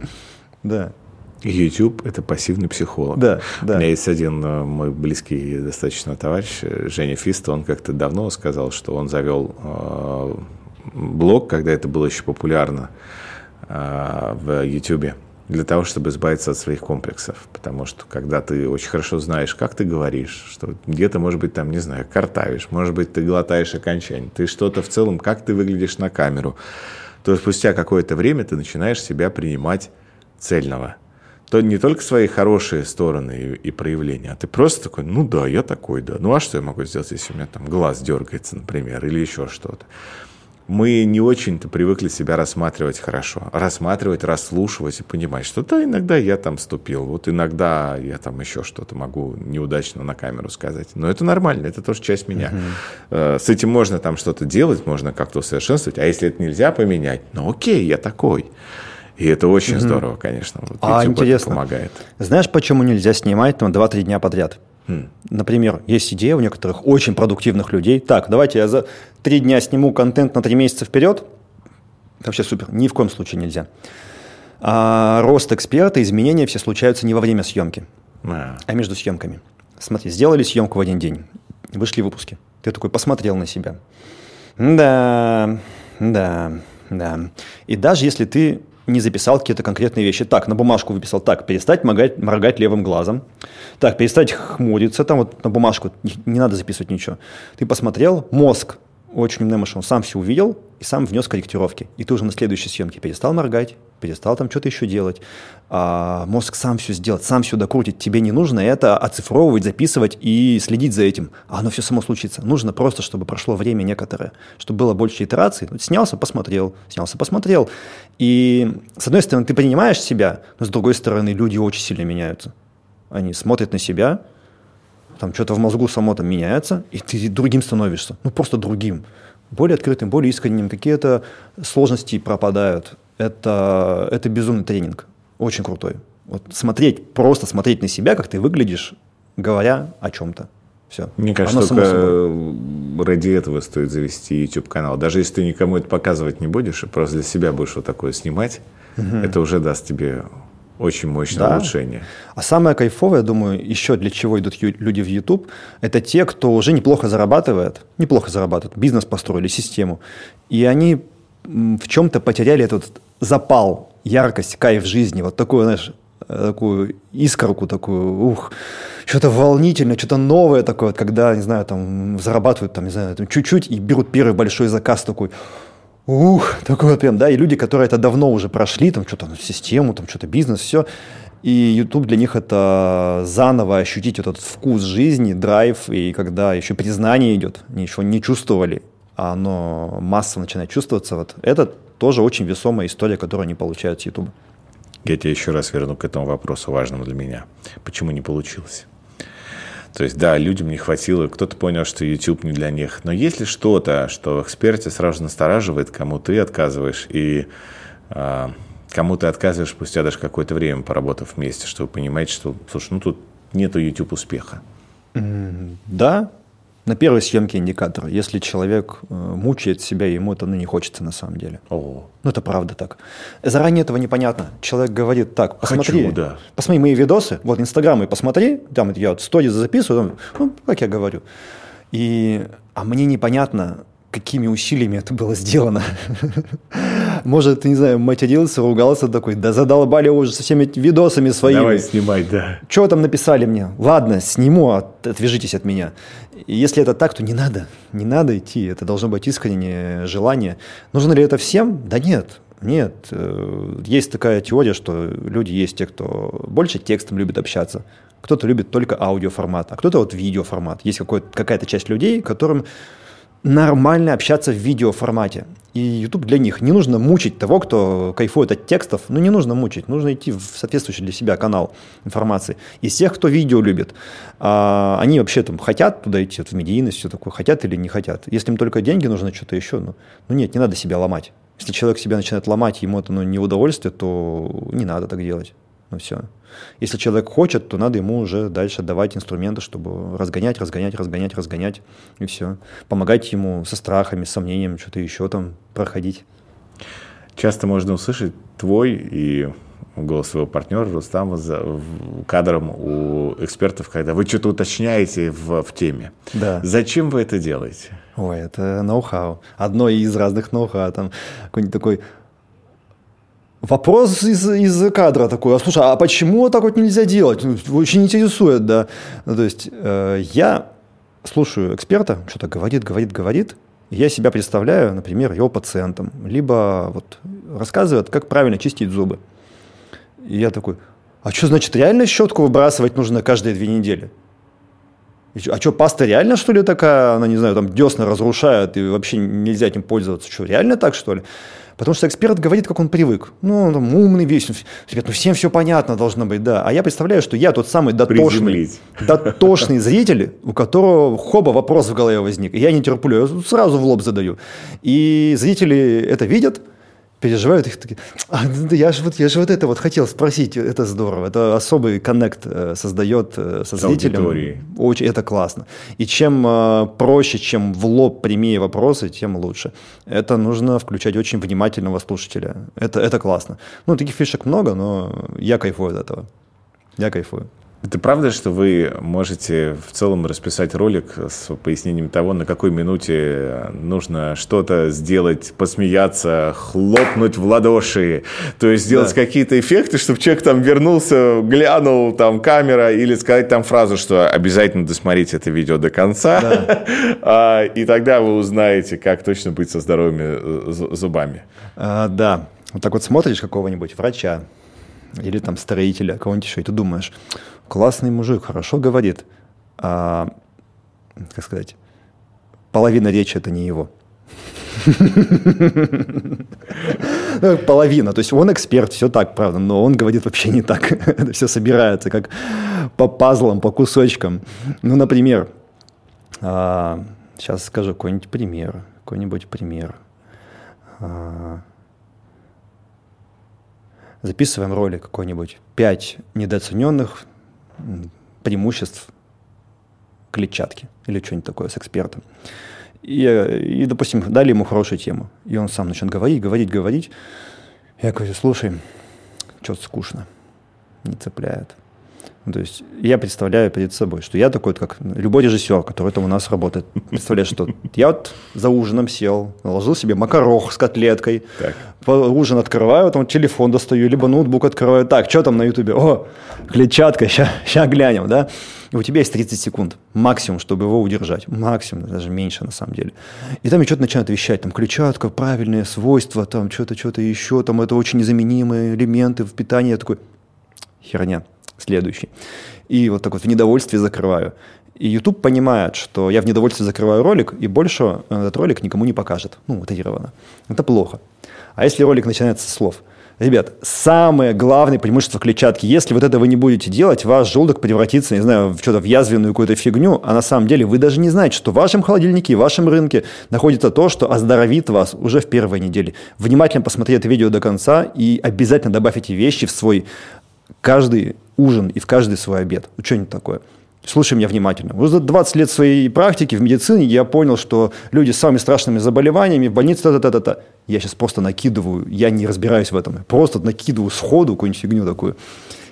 [laughs] Да. YouTube – это пассивный психолог. Да, да. У меня есть один э, мой близкий достаточно товарищ, э, Женя Фист, он как-то давно сказал, что он завел э, блог, когда это было еще популярно в YouTube, для того, чтобы избавиться от своих комплексов. Потому что когда ты очень хорошо знаешь, как ты говоришь, что где-то, может быть, там, не знаю, картавишь, может быть, ты глотаешь окончание, ты что-то в целом, как ты выглядишь на камеру, то спустя какое-то время ты начинаешь себя принимать цельного – то не только свои хорошие стороны и, и проявления, а ты просто такой, ну да, я такой, да. Ну а что я могу сделать, если у меня там глаз дергается, например, или еще что-то? мы не очень-то привыкли себя рассматривать хорошо. Рассматривать, расслушивать и понимать, что да, иногда я там ступил, вот иногда я там еще что-то могу неудачно на камеру сказать. Но это нормально, это тоже часть меня. Uh-huh. С этим можно там что-то делать, можно как-то усовершенствовать. А если это нельзя поменять, ну окей, я такой. И это очень uh-huh. здорово, конечно. Вот а интересно, помогает. Знаешь, почему нельзя снимать там 2-3 дня подряд? Хм. Например, есть идея у некоторых очень продуктивных людей. Так, давайте я за три дня сниму контент на три месяца вперед. Вообще супер. Ни в коем случае нельзя. А рост эксперта, изменения все случаются не во время съемки, а, а между съемками. Смотри, сделали съемку в один день, вышли выпуски. Ты такой посмотрел на себя. Да, да, да. И даже если ты не записал какие-то конкретные вещи. Так, на бумажку выписал. Так, перестать моргать, моргать левым глазом. Так, перестать хмуриться. Там вот на бумажку не, не надо записывать ничего. Ты посмотрел, мозг очень умный он сам все увидел и сам внес корректировки. И ты уже на следующей съемке перестал моргать, перестал там что-то еще делать. А мозг сам все сделает, сам все докрутит. Тебе не нужно это оцифровывать, записывать и следить за этим. А оно все само случится. Нужно просто, чтобы прошло время некоторое, чтобы было больше итераций. Снялся, посмотрел, снялся, посмотрел. И с одной стороны, ты понимаешь себя, но с другой стороны, люди очень сильно меняются. Они смотрят на себя, там что-то в мозгу само там меняется, и ты другим становишься, ну просто другим, более открытым, более искренним, какие-то сложности пропадают. Это, это безумный тренинг, очень крутой. Вот смотреть, просто смотреть на себя, как ты выглядишь, говоря о чем-то. Все. Мне кажется, Оно только ради этого стоит завести YouTube-канал. Даже если ты никому это показывать не будешь, и просто для себя будешь вот такое снимать, угу. это уже даст тебе очень мощное да. улучшение. А самое кайфовое, я думаю, еще для чего идут люди в YouTube, это те, кто уже неплохо зарабатывает, неплохо зарабатывает, бизнес построили, систему, и они в чем-то потеряли этот запал, яркость, кайф жизни, вот такую, знаешь, такую искорку такую, ух, что-то волнительное, что-то новое такое, вот, когда, не знаю, там зарабатывают, там, не знаю, там, чуть-чуть и берут первый большой заказ такой, ух, такой вот прям, да, и люди, которые это давно уже прошли, там что-то ну, систему, там что-то бизнес, все, и YouTube для них это заново ощутить этот вкус жизни, драйв, и когда еще признание идет, они еще не чувствовали, оно массово начинает чувствоваться, вот это тоже очень весомая история, которую они получают с YouTube. Я тебя еще раз верну к этому вопросу, важному для меня. Почему не получилось? То есть, да, людям не хватило, кто-то понял, что YouTube не для них. Но есть ли что-то, что в эксперте сразу настораживает, кому ты отказываешь, и э, кому ты отказываешь спустя даже какое-то время, поработав вместе, чтобы понимать, что, слушай, ну тут нету YouTube успеха? Да, на первой съемке индикатор. Если человек э, мучает себя, ему это ну, не хочется на самом деле. О. Ну, это правда так. Заранее этого непонятно. Человек говорит, так, посмотри, Хочу, да. посмотри мои видосы, вот инстаграмы посмотри, там я вот сторис записываю, ну, как я говорю. И, а мне непонятно, какими усилиями это было сделано. [laughs] Может, не знаю, матерился, ругался такой, да задолбали уже со всеми видосами своими. Давай снимать, да. Что там написали мне? Ладно, сниму, отвяжитесь от меня. И если это так, то не надо, не надо идти. Это должно быть искреннее желание. Нужно ли это всем? Да нет, нет. Э, есть такая теория, что люди есть те, кто больше текстом любит общаться, кто-то любит только аудиоформат, а кто-то вот видеоформат. Есть какая-то часть людей, которым нормально общаться в видеоформате. И YouTube для них. Не нужно мучить того, кто кайфует от текстов. Ну, не нужно мучить. Нужно идти в соответствующий для себя канал информации. Из тех, кто видео любит, а, они вообще там хотят туда идти, вот в медийность, все такое, хотят или не хотят. Если им только деньги нужно, что-то еще, ну, ну нет, не надо себя ломать. Если человек себя начинает ломать, ему это ну, не удовольствие, то не надо так делать. Ну все. Если человек хочет, то надо ему уже дальше давать инструменты, чтобы разгонять, разгонять, разгонять, разгонять, и все. Помогать ему со страхами, с сомнением, что-то еще там проходить. Часто можно услышать твой и голос своего партнера Рустама за кадром у экспертов, когда вы что-то уточняете в, в теме. Да. Зачем вы это делаете? Ой, это ноу-хау. Одно из разных ноу-хау. Там какой-нибудь такой Вопрос из, из кадра такой, а слушай, а почему так вот нельзя делать? Ну, очень интересует, да. Ну, то есть э, я слушаю эксперта, что-то говорит, говорит, говорит, я себя представляю, например, его пациентом, либо вот рассказывает, как правильно чистить зубы. И я такой, А что значит реально щетку выбрасывать нужно каждые две недели? А что, паста реально, что ли, такая? Она, не знаю, там десна разрушает, и вообще нельзя этим пользоваться. Что, реально так, что ли? Потому что эксперт говорит, как он привык. Ну, он там умный весь. Ребят, ну всем все понятно должно быть, да. А я представляю, что я тот самый дотошный, дотошный зритель, у которого хоба вопрос в голове возник. И я не терплю, я сразу в лоб задаю. И зрители это видят – переживают, их такие, а, я же вот, я же вот это вот хотел спросить, это здорово, это особый коннект э, создает э, со зрителем. Очень, это классно. И чем э, проще, чем в лоб прямее вопросы, тем лучше. Это нужно включать очень внимательного слушателя. Это, это классно. Ну, таких фишек много, но я кайфую от этого. Я кайфую. Это правда, что вы можете в целом расписать ролик с пояснением того, на какой минуте нужно что-то сделать, посмеяться, хлопнуть в ладоши, то есть сделать да. какие-то эффекты, чтобы человек там вернулся, глянул, там камера, или сказать там фразу, что обязательно досмотрите это видео до конца, да. [laughs] а, и тогда вы узнаете, как точно быть со здоровыми э, зубами. А, да, вот так вот смотришь какого-нибудь врача, или там строителя, кого-нибудь еще, и ты думаешь, классный мужик, хорошо говорит, а, как сказать, половина речи это не его. Ну, половина. То есть он эксперт, все так, правда, но он говорит вообще не так. [laughs] Это все собирается как по пазлам, по кусочкам. Ну, например, а, сейчас скажу какой-нибудь пример. Какой-нибудь пример. А, записываем ролик какой-нибудь. Пять недооцененных преимуществ клетчатки или что-нибудь такое с экспертом. И, и, допустим, дали ему хорошую тему. И он сам начнет говорить, говорить, говорить. Я говорю, слушай, что-то скучно, не цепляет. То есть я представляю перед собой, что я такой, как любой режиссер, который там у нас работает, [laughs] представляю, что я вот за ужином сел, наложил себе макарох с котлеткой, так. ужин открываю, там телефон достаю, либо ноутбук открываю. Так, что там на ютубе? О, клетчатка, сейчас глянем, да? И у тебя есть 30 секунд максимум, чтобы его удержать. Максимум, даже меньше на самом деле. И там что-то начинают вещать, там клетчатка, правильные свойства, там что-то, что-то еще, там это очень незаменимые элементы в питании. Я такой, херня следующий. И вот так вот в недовольстве закрываю. И YouTube понимает, что я в недовольстве закрываю ролик, и больше этот ролик никому не покажет. Ну, мотивированно. Это плохо. А если ролик начинается с слов – Ребят, самое главное преимущество клетчатки, если вот это вы не будете делать, ваш желудок превратится, не знаю, в что-то в язвенную какую-то фигню, а на самом деле вы даже не знаете, что в вашем холодильнике, в вашем рынке находится то, что оздоровит вас уже в первой неделе. Внимательно посмотрите это видео до конца и обязательно добавьте вещи в свой каждый ужин и в каждый свой обед. Что-нибудь такое. Слушай меня внимательно. Уже за 20 лет своей практики в медицине я понял, что люди с самыми страшными заболеваниями в больнице та-та-та-та. Я сейчас просто накидываю, я не разбираюсь в этом. Просто накидываю сходу какую-нибудь фигню такую.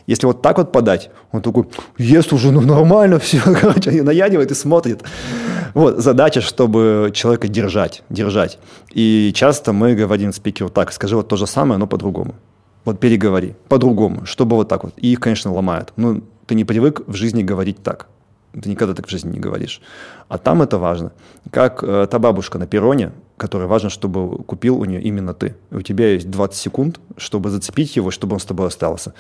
Если вот так вот подать, он такой, ест уже, ну нормально все, [laughs] короче, наядивает и смотрит. Вот, задача, чтобы человека держать, держать. И часто мы говорим спикеру, так, скажи вот то же самое, но по-другому. Вот переговори по-другому, чтобы вот так вот. И их, конечно, ломает. Ну, ты не привык в жизни говорить так. Ты никогда так в жизни не говоришь. А там это важно. Как э, та бабушка на перроне, которой важно, чтобы купил у нее именно ты. У тебя есть 20 секунд, чтобы зацепить его, чтобы он с тобой остался.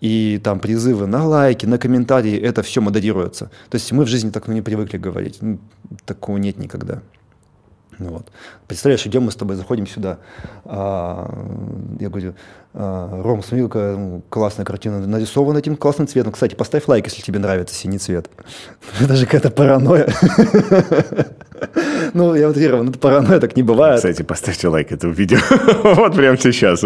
И там призывы на лайки, на комментарии, это все модерируется. То есть мы в жизни так ну, не привыкли говорить. Ну, такого нет никогда. Ну вот. Представляешь, идем мы с тобой, заходим сюда. А, я говорю, а, Ром, смотри, какая ну, классная картина нарисована этим классным цветом. Кстати, поставь лайк, если тебе нравится синий цвет. [laughs] Это же какая-то паранойя. [laughs] Ну, я утрирую, ну, паранойя так не бывает. Кстати, поставьте лайк этому видео. [laughs] Вот прямо сейчас.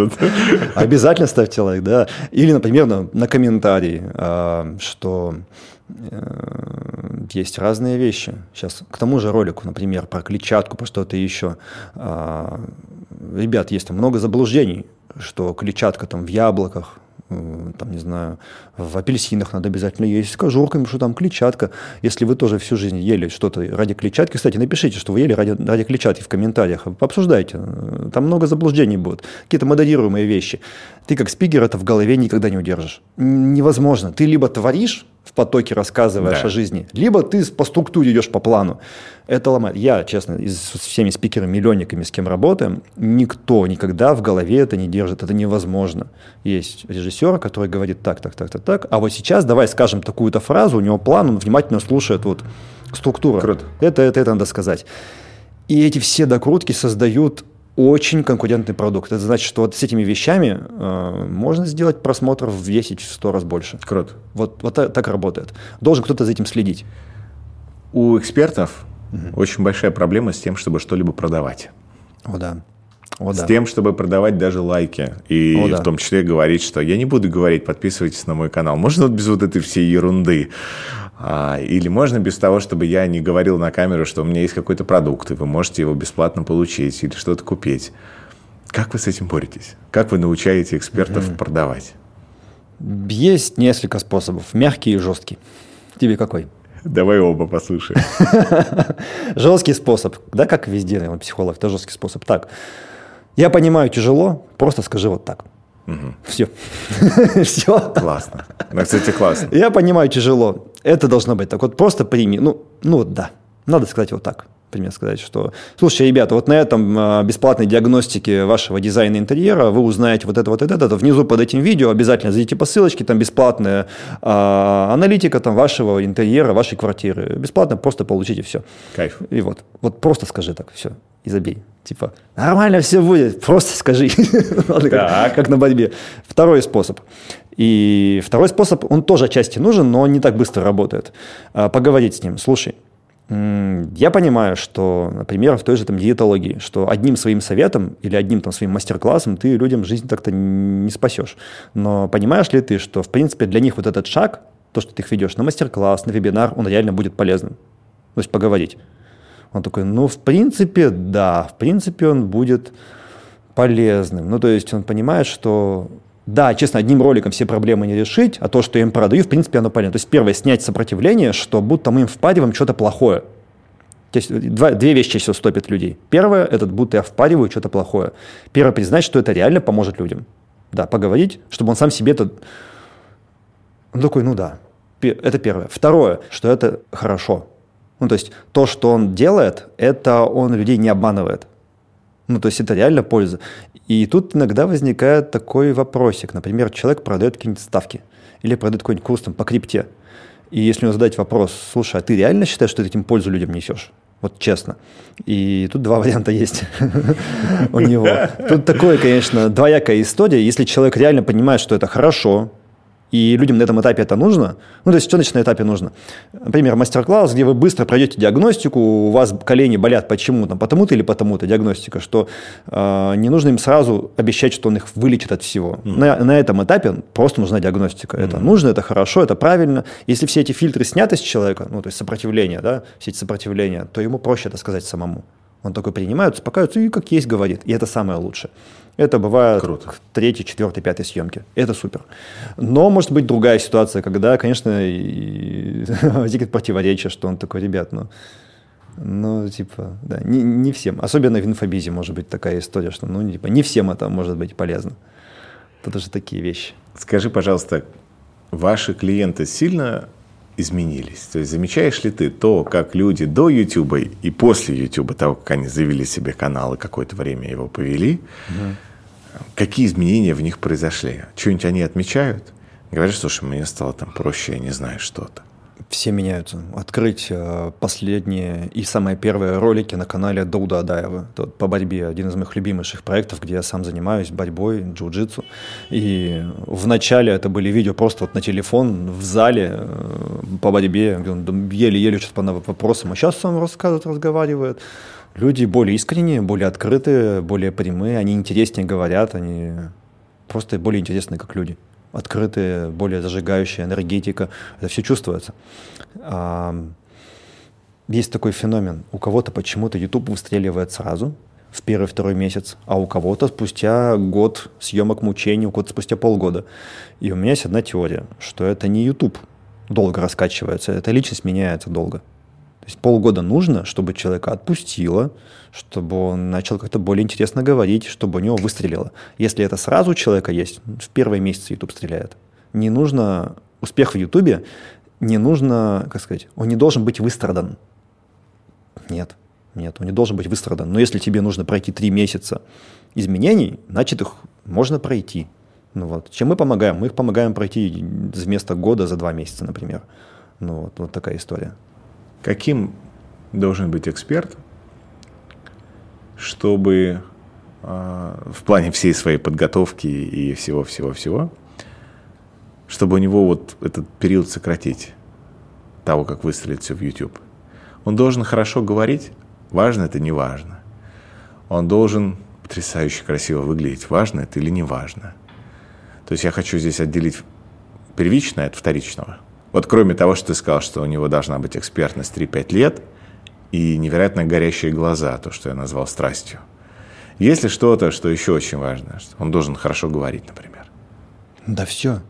Обязательно ставьте лайк, да. Или, например, на комментарий, а, что Э, есть разные вещи. Сейчас к тому же ролику, например, про клетчатку, про что-то еще. А, ребят, есть много заблуждений, что клетчатка там в яблоках, там, не знаю, в апельсинах надо обязательно есть с кожурками, что там клетчатка. Если вы тоже всю жизнь ели что-то ради клетчатки, кстати, напишите, что вы ели ради, ради клетчатки в комментариях, пообсуждайте. Там много заблуждений будет, какие-то модерируемые вещи. Ты как спикер это в голове никогда не удержишь. Невозможно. Ты либо творишь, в потоке рассказываешь Да. о жизни, либо ты по структуре идешь по плану. Это ломает. Я, честно, из, с всеми спикерами, миллионниками, с кем работаем, никто никогда в голове это не держит. Это невозможно. Есть режиссер, который говорит так, так, так, так, так. А вот сейчас давай скажем такую-то фразу, у него план, он внимательно слушает вот структуру. Круто. Это, это, это надо сказать. И эти все докрутки создают очень конкурентный продукт. Это значит, что вот с этими вещами э, можно сделать просмотров в 10-100 раз больше. Круто. Вот, вот так, так работает. Должен кто-то за этим следить. У экспертов очень большая проблема с тем, чтобы что-либо продавать. О, да. О, С да. тем, чтобы продавать даже лайки. И О, да. в том числе говорить, что я не буду говорить, подписывайтесь на мой канал. Можно вот без вот этой всей ерунды? А, или можно без того, чтобы я не говорил на камеру, что у меня есть какой-то продукт, и вы можете его бесплатно получить или что-то купить. Как вы с этим боретесь? Как вы научаете экспертов продавать? Есть несколько способов. Мягкий и жесткий. Тебе какой? Давай оба послушаем. [laughs] Жесткий способ. Да, как везде, наверное, психолог, это жесткий способ. Так, я понимаю, тяжело, просто скажи вот так. Все. Все. [laughs] Классно. Ну, кстати, классно. Я понимаю, тяжело. Это должно быть так. Вот просто прими. Ну, ну вот да. Надо сказать вот так. Например, сказать, что, слушайте, ребята, вот на этом а, бесплатной диагностике вашего дизайна интерьера вы узнаете вот это, вот это, это. Внизу под этим видео обязательно зайдите по ссылочке, там бесплатная а, аналитика там вашего интерьера, вашей квартиры. Бесплатно просто получите все. Кайф. И вот, вот просто скажи так, все, и забей. Типа, нормально все будет, просто скажи. [laughs] Как на борьбе. Второй способ. И второй способ, он тоже отчасти нужен, но он не так быстро работает. А, Поговорить с ним. Слушай, я понимаю, что, например, в той же там диетологии, что одним своим советом или одним там своим мастер-классом ты людям жизнь так-то не спасешь. Но понимаешь ли ты, что, в принципе, для них вот этот шаг, то, что ты их ведешь на мастер-класс, на вебинар, он реально будет полезным? То есть поговорить. Он такой, ну, в принципе, да, в принципе, он будет полезным. Ну, то есть он понимает, что да, честно, одним роликом все проблемы не решить, а то, что я им продаю, в принципе, оно полезно. То есть первое, снять сопротивление, что будто мы им впариваем что-то плохое. То есть два, две вещи чаще всего стопят людей. Первое, это будто я впариваю что-то плохое. Первое, признать, что это реально поможет людям. Да, поговорить, чтобы он сам себе это... Он такой, ну да, это первое. Второе, что это хорошо. Ну, то есть то, что он делает, это он людей не обманывает. Ну, то есть это реально польза. И тут иногда возникает такой вопросик. Например, человек продает какие-нибудь ставки или продает какой-нибудь курс там, по крипте. И если ему задать вопрос, слушай, а ты реально считаешь, что ты этим пользу людям несешь? Вот честно. И тут два [laughs] варианта есть [laughs] у него. Тут такое, конечно, двоякая история. Если человек реально понимает, что это хорошо, и людям на этом этапе это нужно. Ну, то есть, что значит на этапе нужно? Например, мастер-класс, где вы быстро пройдете диагностику, у вас колени болят почему? Там, потому-то или потому-то диагностика, что э, не нужно им сразу обещать, что он их вылечит от всего. На, на этом этапе просто нужна диагностика. Это нужно, это хорошо, это правильно. Если все эти фильтры сняты с человека, ну, то есть сопротивление, да, все эти сопротивления, то ему проще это сказать самому. Он такой принимает, успокаивается и как есть говорит. И это самое лучшее. Это бывает Круто. к третьей, четвертой, пятой съемке. Это супер. Но может быть другая ситуация, когда, конечно, [laughs] возникнет противоречие, что он такой, ребят, ну, ну, типа, да, не, не всем. Особенно в инфобизе может быть такая история, что, ну, типа, не всем это может быть полезно. Тут уже такие вещи. Скажи, пожалуйста, ваши клиенты сильно изменились? То есть замечаешь ли ты то, как люди до YouTube и после YouTube, того, как они завели себе канал и какое-то время его повели, какие изменения в них произошли? Что-нибудь они отмечают? Говорят, слушай, мне стало там проще, я не знаю что-то. Все меняются. Открыть э, последние и самые первые ролики на канале Дауда Адаева. Это вот по борьбе один из моих любимейших проектов, где я сам занимаюсь борьбой, джиу-джитсу. И в начале это были видео просто вот на телефон в зале э, по борьбе, где он еле-еле что-то по вопросам. А сейчас сам рассказывает, разговаривает. Люди более искренние, более открытые, более прямые, они интереснее говорят, они просто более интересные как люди открытые, более зажигающие, энергетика. Это все чувствуется. А, Есть такой феномен. У кого-то почему-то YouTube выстреливает сразу, в первый-второй месяц, а у кого-то спустя год съемок мучений, у кого-то спустя полгода. И у меня есть одна теория, что это не YouTube долго раскачивается, эта личность меняется долго. Есть полгода нужно, чтобы человека отпустило, чтобы он начал как-то более интересно говорить, чтобы у него выстрелило. Если это сразу у человека есть, в первые месяцы YouTube стреляет. Не нужно успех в YouTube не нужно, как сказать, он не должен быть выстрадан. Нет, нет, он не должен быть выстрадан. Но если тебе нужно пройти три месяца изменений, значит их можно пройти. Ну вот. Чем мы помогаем? Мы их помогаем пройти вместо года за два месяца, например. Ну вот, вот такая история. Каким должен быть эксперт, чтобы э, в плане всей своей подготовки и всего-всего-всего, чтобы у него вот этот период сократить того, как выстрелить все в YouTube. Он должен хорошо говорить, важно это, не важно. Он должен потрясающе красиво выглядеть, важно это или не важно. То есть я хочу здесь отделить первичное от вторичного. Вот кроме того, что ты сказал, что у него должна быть экспертность 3-5 лет и невероятно горящие глаза, то, что я назвал страстью. Есть ли что-то, что еще очень важно? Он должен хорошо говорить, например. Да все.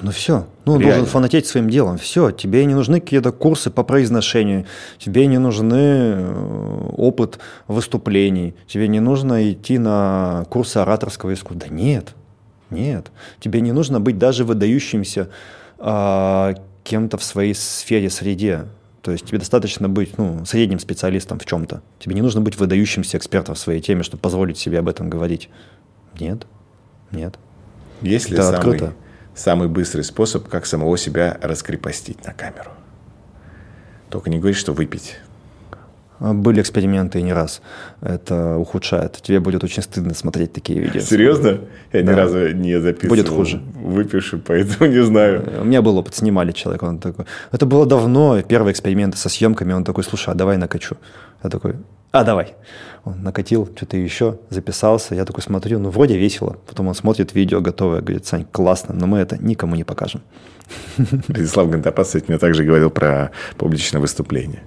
Ну все, ну он должен фанатеть своим делом. Все, тебе не нужны какие-то курсы по произношению, тебе не нужны э, опыт выступлений, тебе не нужно идти на курсы ораторского искусства. Да нет, нет. Тебе не нужно быть даже выдающимся а, кем-то в своей сфере, среде. То есть тебе достаточно быть ну, средним специалистом в чем-то. Тебе не нужно быть выдающимся экспертом в своей теме, чтобы позволить себе об этом говорить. Нет, нет. Есть ли Это самый... открыто самый быстрый способ, как самого себя раскрепостить на камеру. Только не говори, что выпить. Были эксперименты и не раз. Это ухудшает. Тебе будет очень стыдно смотреть такие видео. Серьезно? Я да. ни разу не записывал. Будет хуже. Выпишу, поэтому не знаю. У меня был опыт, снимали человека. Он такой... Это было давно, первые эксперименты со съемками. Он такой, слушай, а давай накачу. Я такой, а давай. Он накатил что-то еще, записался. Я такой смотрю, ну вроде весело. Потом он смотрит видео готовое, говорит, Сань, классно, но мы это никому не покажем. [laughs] Владислав Гантапас мне также говорил про публичное выступление,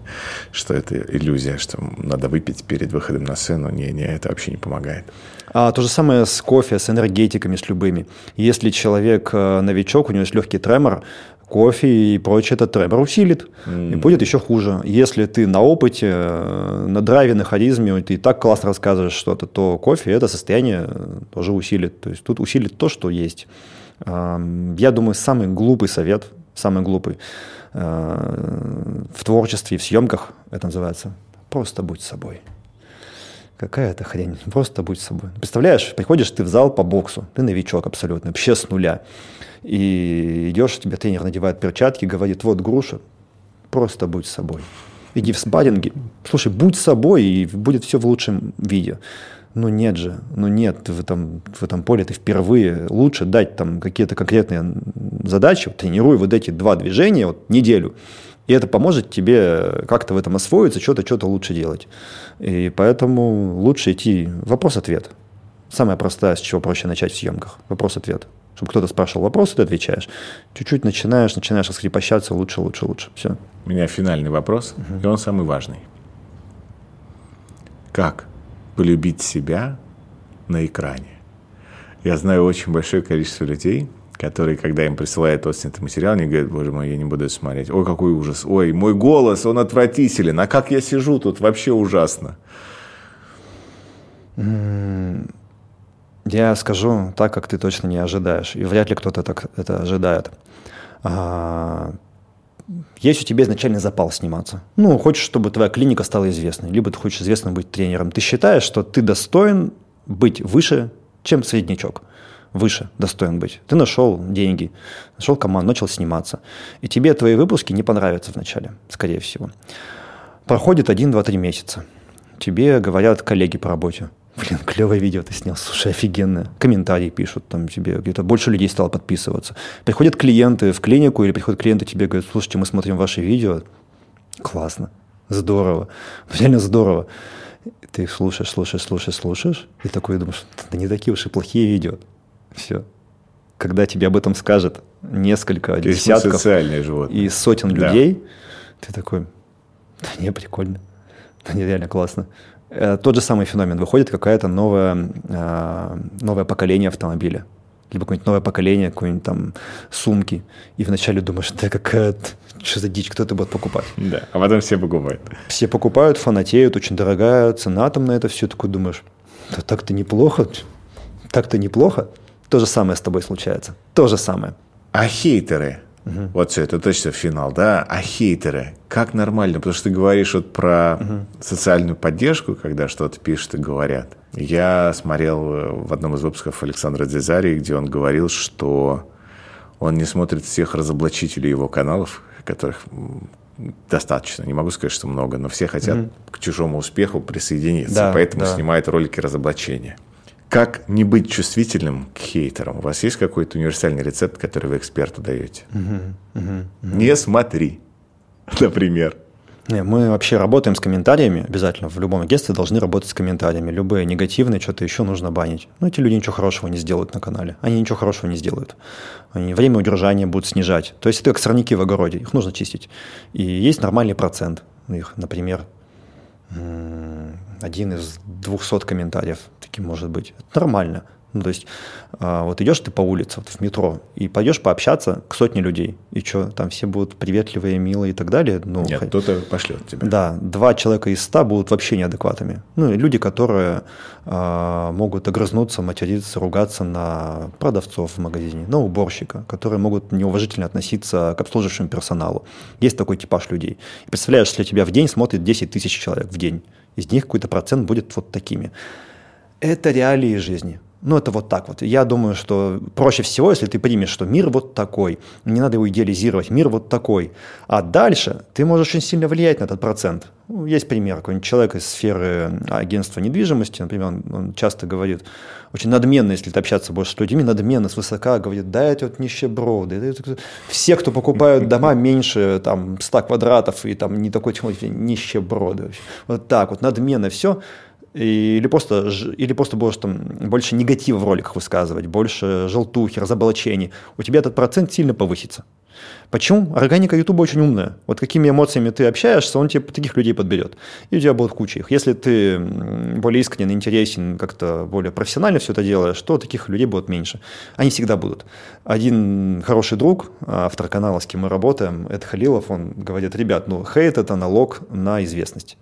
что это иллюзия, что надо выпить перед выходом на сцену. Не, не, это вообще не помогает. А то же самое с кофе, с энергетиками, с любыми. Если человек э, новичок, у него есть легкий тремор, кофе и прочее этот тремор усилит. Mm. И будет еще хуже. Если ты на опыте, э, на драйве, на харизме, ты и так классно рассказываешь что-то, то кофе это состояние тоже усилит. То есть тут усилит то, что есть. Я думаю, самый глупый совет, самый глупый э, в творчестве в съемках, это называется, просто будь собой. Какая это хрень, просто будь собой. Представляешь, приходишь ты в зал по боксу, ты новичок абсолютно, вообще с нуля. И идешь, тебе тренер надевает перчатки, говорит, вот груша, просто будь собой. Иди в спарринги, слушай, будь собой, и будет все в лучшем виде. Ну нет же, ну нет, в этом, в этом поле ты впервые. Лучше дать там какие-то конкретные задачи, тренируй вот эти два движения вот, неделю, и это поможет тебе как-то в этом освоиться, что-то, что-то лучше делать. И поэтому лучше идти вопрос-ответ. Самая простая, с чего проще начать в съемках. Вопрос-ответ. Чтобы кто-то спрашивал вопрос, и ты отвечаешь. Чуть-чуть начинаешь, начинаешь раскрепощаться, лучше, лучше, лучше. Все. У меня финальный вопрос, угу. и он самый важный. Как полюбить себя на экране? Я знаю очень большое количество людей, которые, когда им присылают отснятый материал, они говорят, боже мой, я не буду это смотреть. Ой, какой ужас. Ой, мой голос, он отвратителен. А как я сижу тут, вообще ужасно. Я скажу так, как ты точно не ожидаешь. И вряд ли кто-то так это ожидает. А, есть у тебя изначальный запал сниматься. Ну, хочешь, чтобы твоя клиника стала известной, либо ты хочешь известным быть тренером. Ты считаешь, что ты достоин быть выше, чем среднячок. Выше достоин быть. Ты нашел деньги, нашел команду, начал сниматься. И тебе твои выпуски не понравятся вначале, скорее всего. Проходит один, два, три месяца. Тебе говорят коллеги по работе – Блин, клевое видео ты снял, слушай, офигенное. Комментарии пишут там тебе, где-то больше людей стало подписываться. Приходят клиенты в клинику или приходят клиенты тебе говорят, слушайте, мы смотрим ваши видео. Классно, здорово, реально здорово. Ты их слушаешь, слушаешь, слушаешь, слушаешь, и такой думаешь, это не такие уж и плохие видео. Все. Когда тебе об этом скажет несколько, То десятков и сотен да. людей, ты такой, да не, прикольно, да не, реально классно. Э, тот же самый феномен. Выходит какое-то новое, э, новое поколение автомобиля. Либо какое-нибудь новое поколение какой-нибудь там сумки. И вначале думаешь, да какая что за дичь, кто это будет покупать? Да, а потом все покупают. Все покупают, фанатеют, очень дорогая цена там на это все. Такой думаешь, да так-то неплохо, так-то неплохо. То же самое с тобой случается. То же самое. А хейтеры, Угу. Вот все, это точно финал, да? А хейтеры, как нормально? Потому что ты говоришь вот про угу. социальную поддержку, когда что-то пишут и говорят. Я смотрел э, в одном из выпусков Александра Дезарии, где он говорил, что он не смотрит всех разоблачителей его каналов, которых достаточно, не могу сказать, что много, но все хотят mm к чужому успеху присоединиться, да, поэтому да. снимают ролики разоблачения. Как не быть чувствительным к хейтерам? У вас есть какой-то универсальный рецепт, который вы эксперту даете? Угу, угу, угу. Не смотри, [laughs] например. Мы вообще работаем с комментариями обязательно. В любом агентстве должны работать с комментариями. Любые негативные, что-то еще нужно банить. Но эти люди ничего хорошего не сделают на канале. Они ничего хорошего не сделают. Они время удержания будут снижать. То есть это как сорняки в огороде. Их нужно чистить. И есть нормальный процент их. Например, один из 200 комментариев таким может быть. Это нормально. Ну, то есть, а, вот идешь ты по улице, вот в метро, и пойдешь пообщаться к сотне людей, и что, там все будут приветливые, милые и так далее. Ну, Нет, кто-то пошлет тебя. Да, два человека из ста будут вообще неадекватами. Ну, и люди, которые а, могут огрызнуться, материться, ругаться на продавцов в магазине, на уборщика, которые могут неуважительно относиться к обслуживающему персоналу. Есть такой типаж людей. И представляешь, если тебя в день смотрит 10 тысяч человек в день, из них какой-то процент будет вот такими. Это реалии жизни. Ну, это вот так вот. Я думаю, что проще всего, если ты примешь, что мир вот такой, не надо его идеализировать, мир вот такой. А дальше ты можешь очень сильно влиять на этот процент. Ну, есть пример, какой-нибудь человек из сферы агентства недвижимости, например, он, он часто говорит, очень надменно, если ты общаться больше с людьми, надменно, свысока говорит, да, это вот нищеброды. Это, все, кто покупают дома [laughs] меньше там 100 квадратов и там не такой технологии, нищеброды. Вот так вот, надменно все или просто, или просто будешь там больше негатива в роликах высказывать, больше желтухи, разоблачений, у тебя этот процент сильно повысится. Почему? Органика Ютуба очень умная. Вот какими эмоциями ты общаешься, он тебе таких людей подберет. И у тебя будет куча их. Если ты более искренне, интересен, как-то более профессионально все это делаешь, то таких людей будет меньше. Они всегда будут. Один хороший друг, автор канала, с кем мы работаем, это Халилов, он говорит, ребят, ну хейт – это налог на известность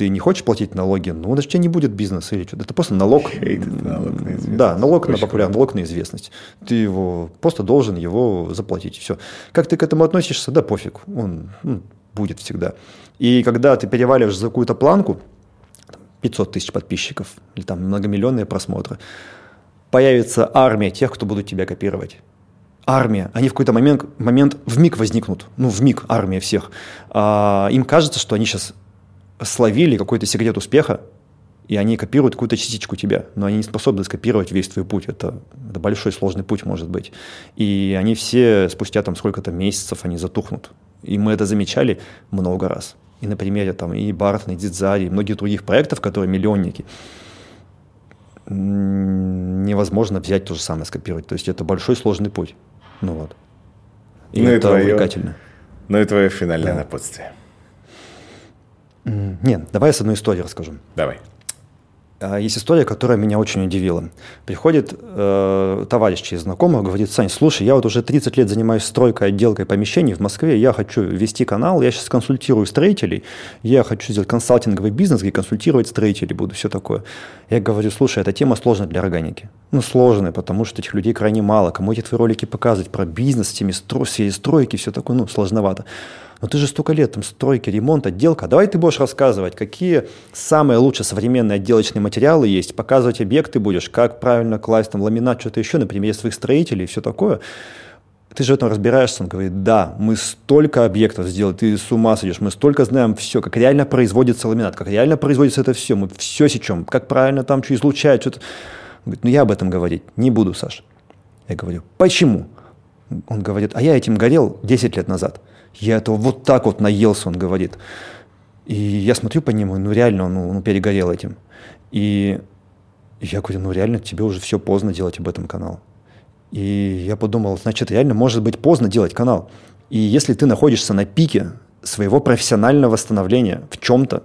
ты не хочешь платить налоги, ну, значит, у тебя не будет бизнеса или что-то. Это просто налог. [laughs] налог на известность. Да, налог Очень на популярность, налог на известность. Ты его просто должен его заплатить. Все. Как ты к этому относишься, да пофиг. Он ну, будет всегда. И когда ты переваливаешь за какую-то планку, 500 тысяч подписчиков или там многомиллионные просмотры, появится армия тех, кто будут тебя копировать армия, они в какой-то момент, момент в миг возникнут, ну, в миг армия всех. А, им кажется, что они сейчас словили какой-то секрет успеха, и они копируют какую-то частичку тебя, но они не способны скопировать весь твой путь. Это, это большой сложный путь может быть. И они все спустя там сколько-то месяцев они затухнут. И мы это замечали много раз. И на примере там и Бартона, и Дидзари, и многих других проектов, которые миллионники, невозможно взять то же самое, скопировать. То есть это большой сложный путь. Ну вот. И ну это и твое, увлекательно. Ну и твое финальное да. напутствие. Нет, давай я с одной историей расскажу. Давай. А, есть история, которая меня очень удивила. Приходит э, товарищ через знакомого, говорит, Сань, слушай, я вот уже 30 лет занимаюсь стройкой, отделкой помещений в Москве, я хочу вести канал, я сейчас консультирую строителей, я хочу сделать консалтинговый бизнес, где консультировать строителей буду, все такое. Я говорю, слушай, эта тема сложная для органики. Ну, сложная, потому что этих людей крайне мало. Кому эти твои ролики показывать про бизнес, с теми стро... всей стройки, все такое, ну, сложновато но ты же столько лет, там, стройки, ремонт, отделка, давай ты будешь рассказывать, какие самые лучшие современные отделочные материалы есть, показывать объекты будешь, как правильно класть там ламинат, что-то еще, например, своих строителей и все такое. Ты же в этом разбираешься, он говорит, да, мы столько объектов сделали, ты с ума сойдешь, мы столько знаем все, как реально производится ламинат, как реально производится это все, мы все сечем, как правильно там что излучать, что-то. Говорит, ну я об этом говорить не буду, Саш. Я говорю, почему? Он говорит, а я этим горел 10 лет назад. Я этого вот так вот наелся, он говорит. И я смотрю по нему, ну реально он, он перегорел этим. И я говорю, ну реально тебе уже все поздно делать об этом канал. И я подумал, значит, реально может быть поздно делать канал. И если ты находишься на пике своего профессионального становления в чем-то,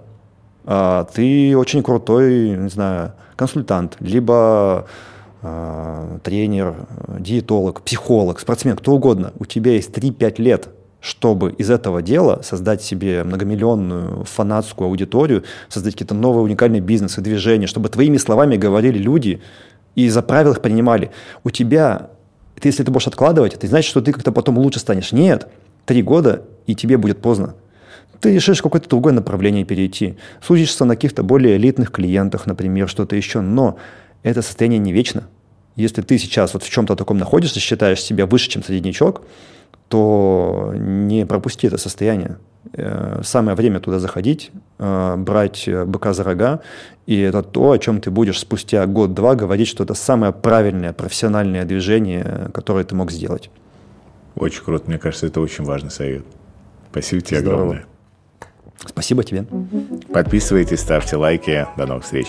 а, ты очень крутой, не знаю, консультант, либо а, тренер, диетолог, психолог, спортсмен, кто угодно. У тебя есть 3-5 лет чтобы из этого дела создать себе многомиллионную фанатскую аудиторию, создать какие-то новые уникальные бизнесы, движения, чтобы твоими словами говорили люди и за правил их принимали. У тебя Это если ты будешь откладывать, это значит, что ты как-то потом лучше станешь. Нет, три года, и тебе будет поздно. Ты решишь какое-то другое направление перейти. Случишься на каких-то более элитных клиентах, например, что-то еще. Но это состояние не вечно. Если ты сейчас вот в чем-то таком находишься, считаешь себя выше, чем среднячок, то не пропусти это состояние. Э, самое время туда заходить, э, брать быка за рога, и это то, о чем ты будешь спустя год-два говорить, что это самое правильное профессиональное движение, которое ты мог сделать. Очень круто, мне кажется, это очень важный совет. Спасибо тебе Здорово. огромное. Спасибо тебе. Подписывайтесь, ставьте лайки. До новых встреч.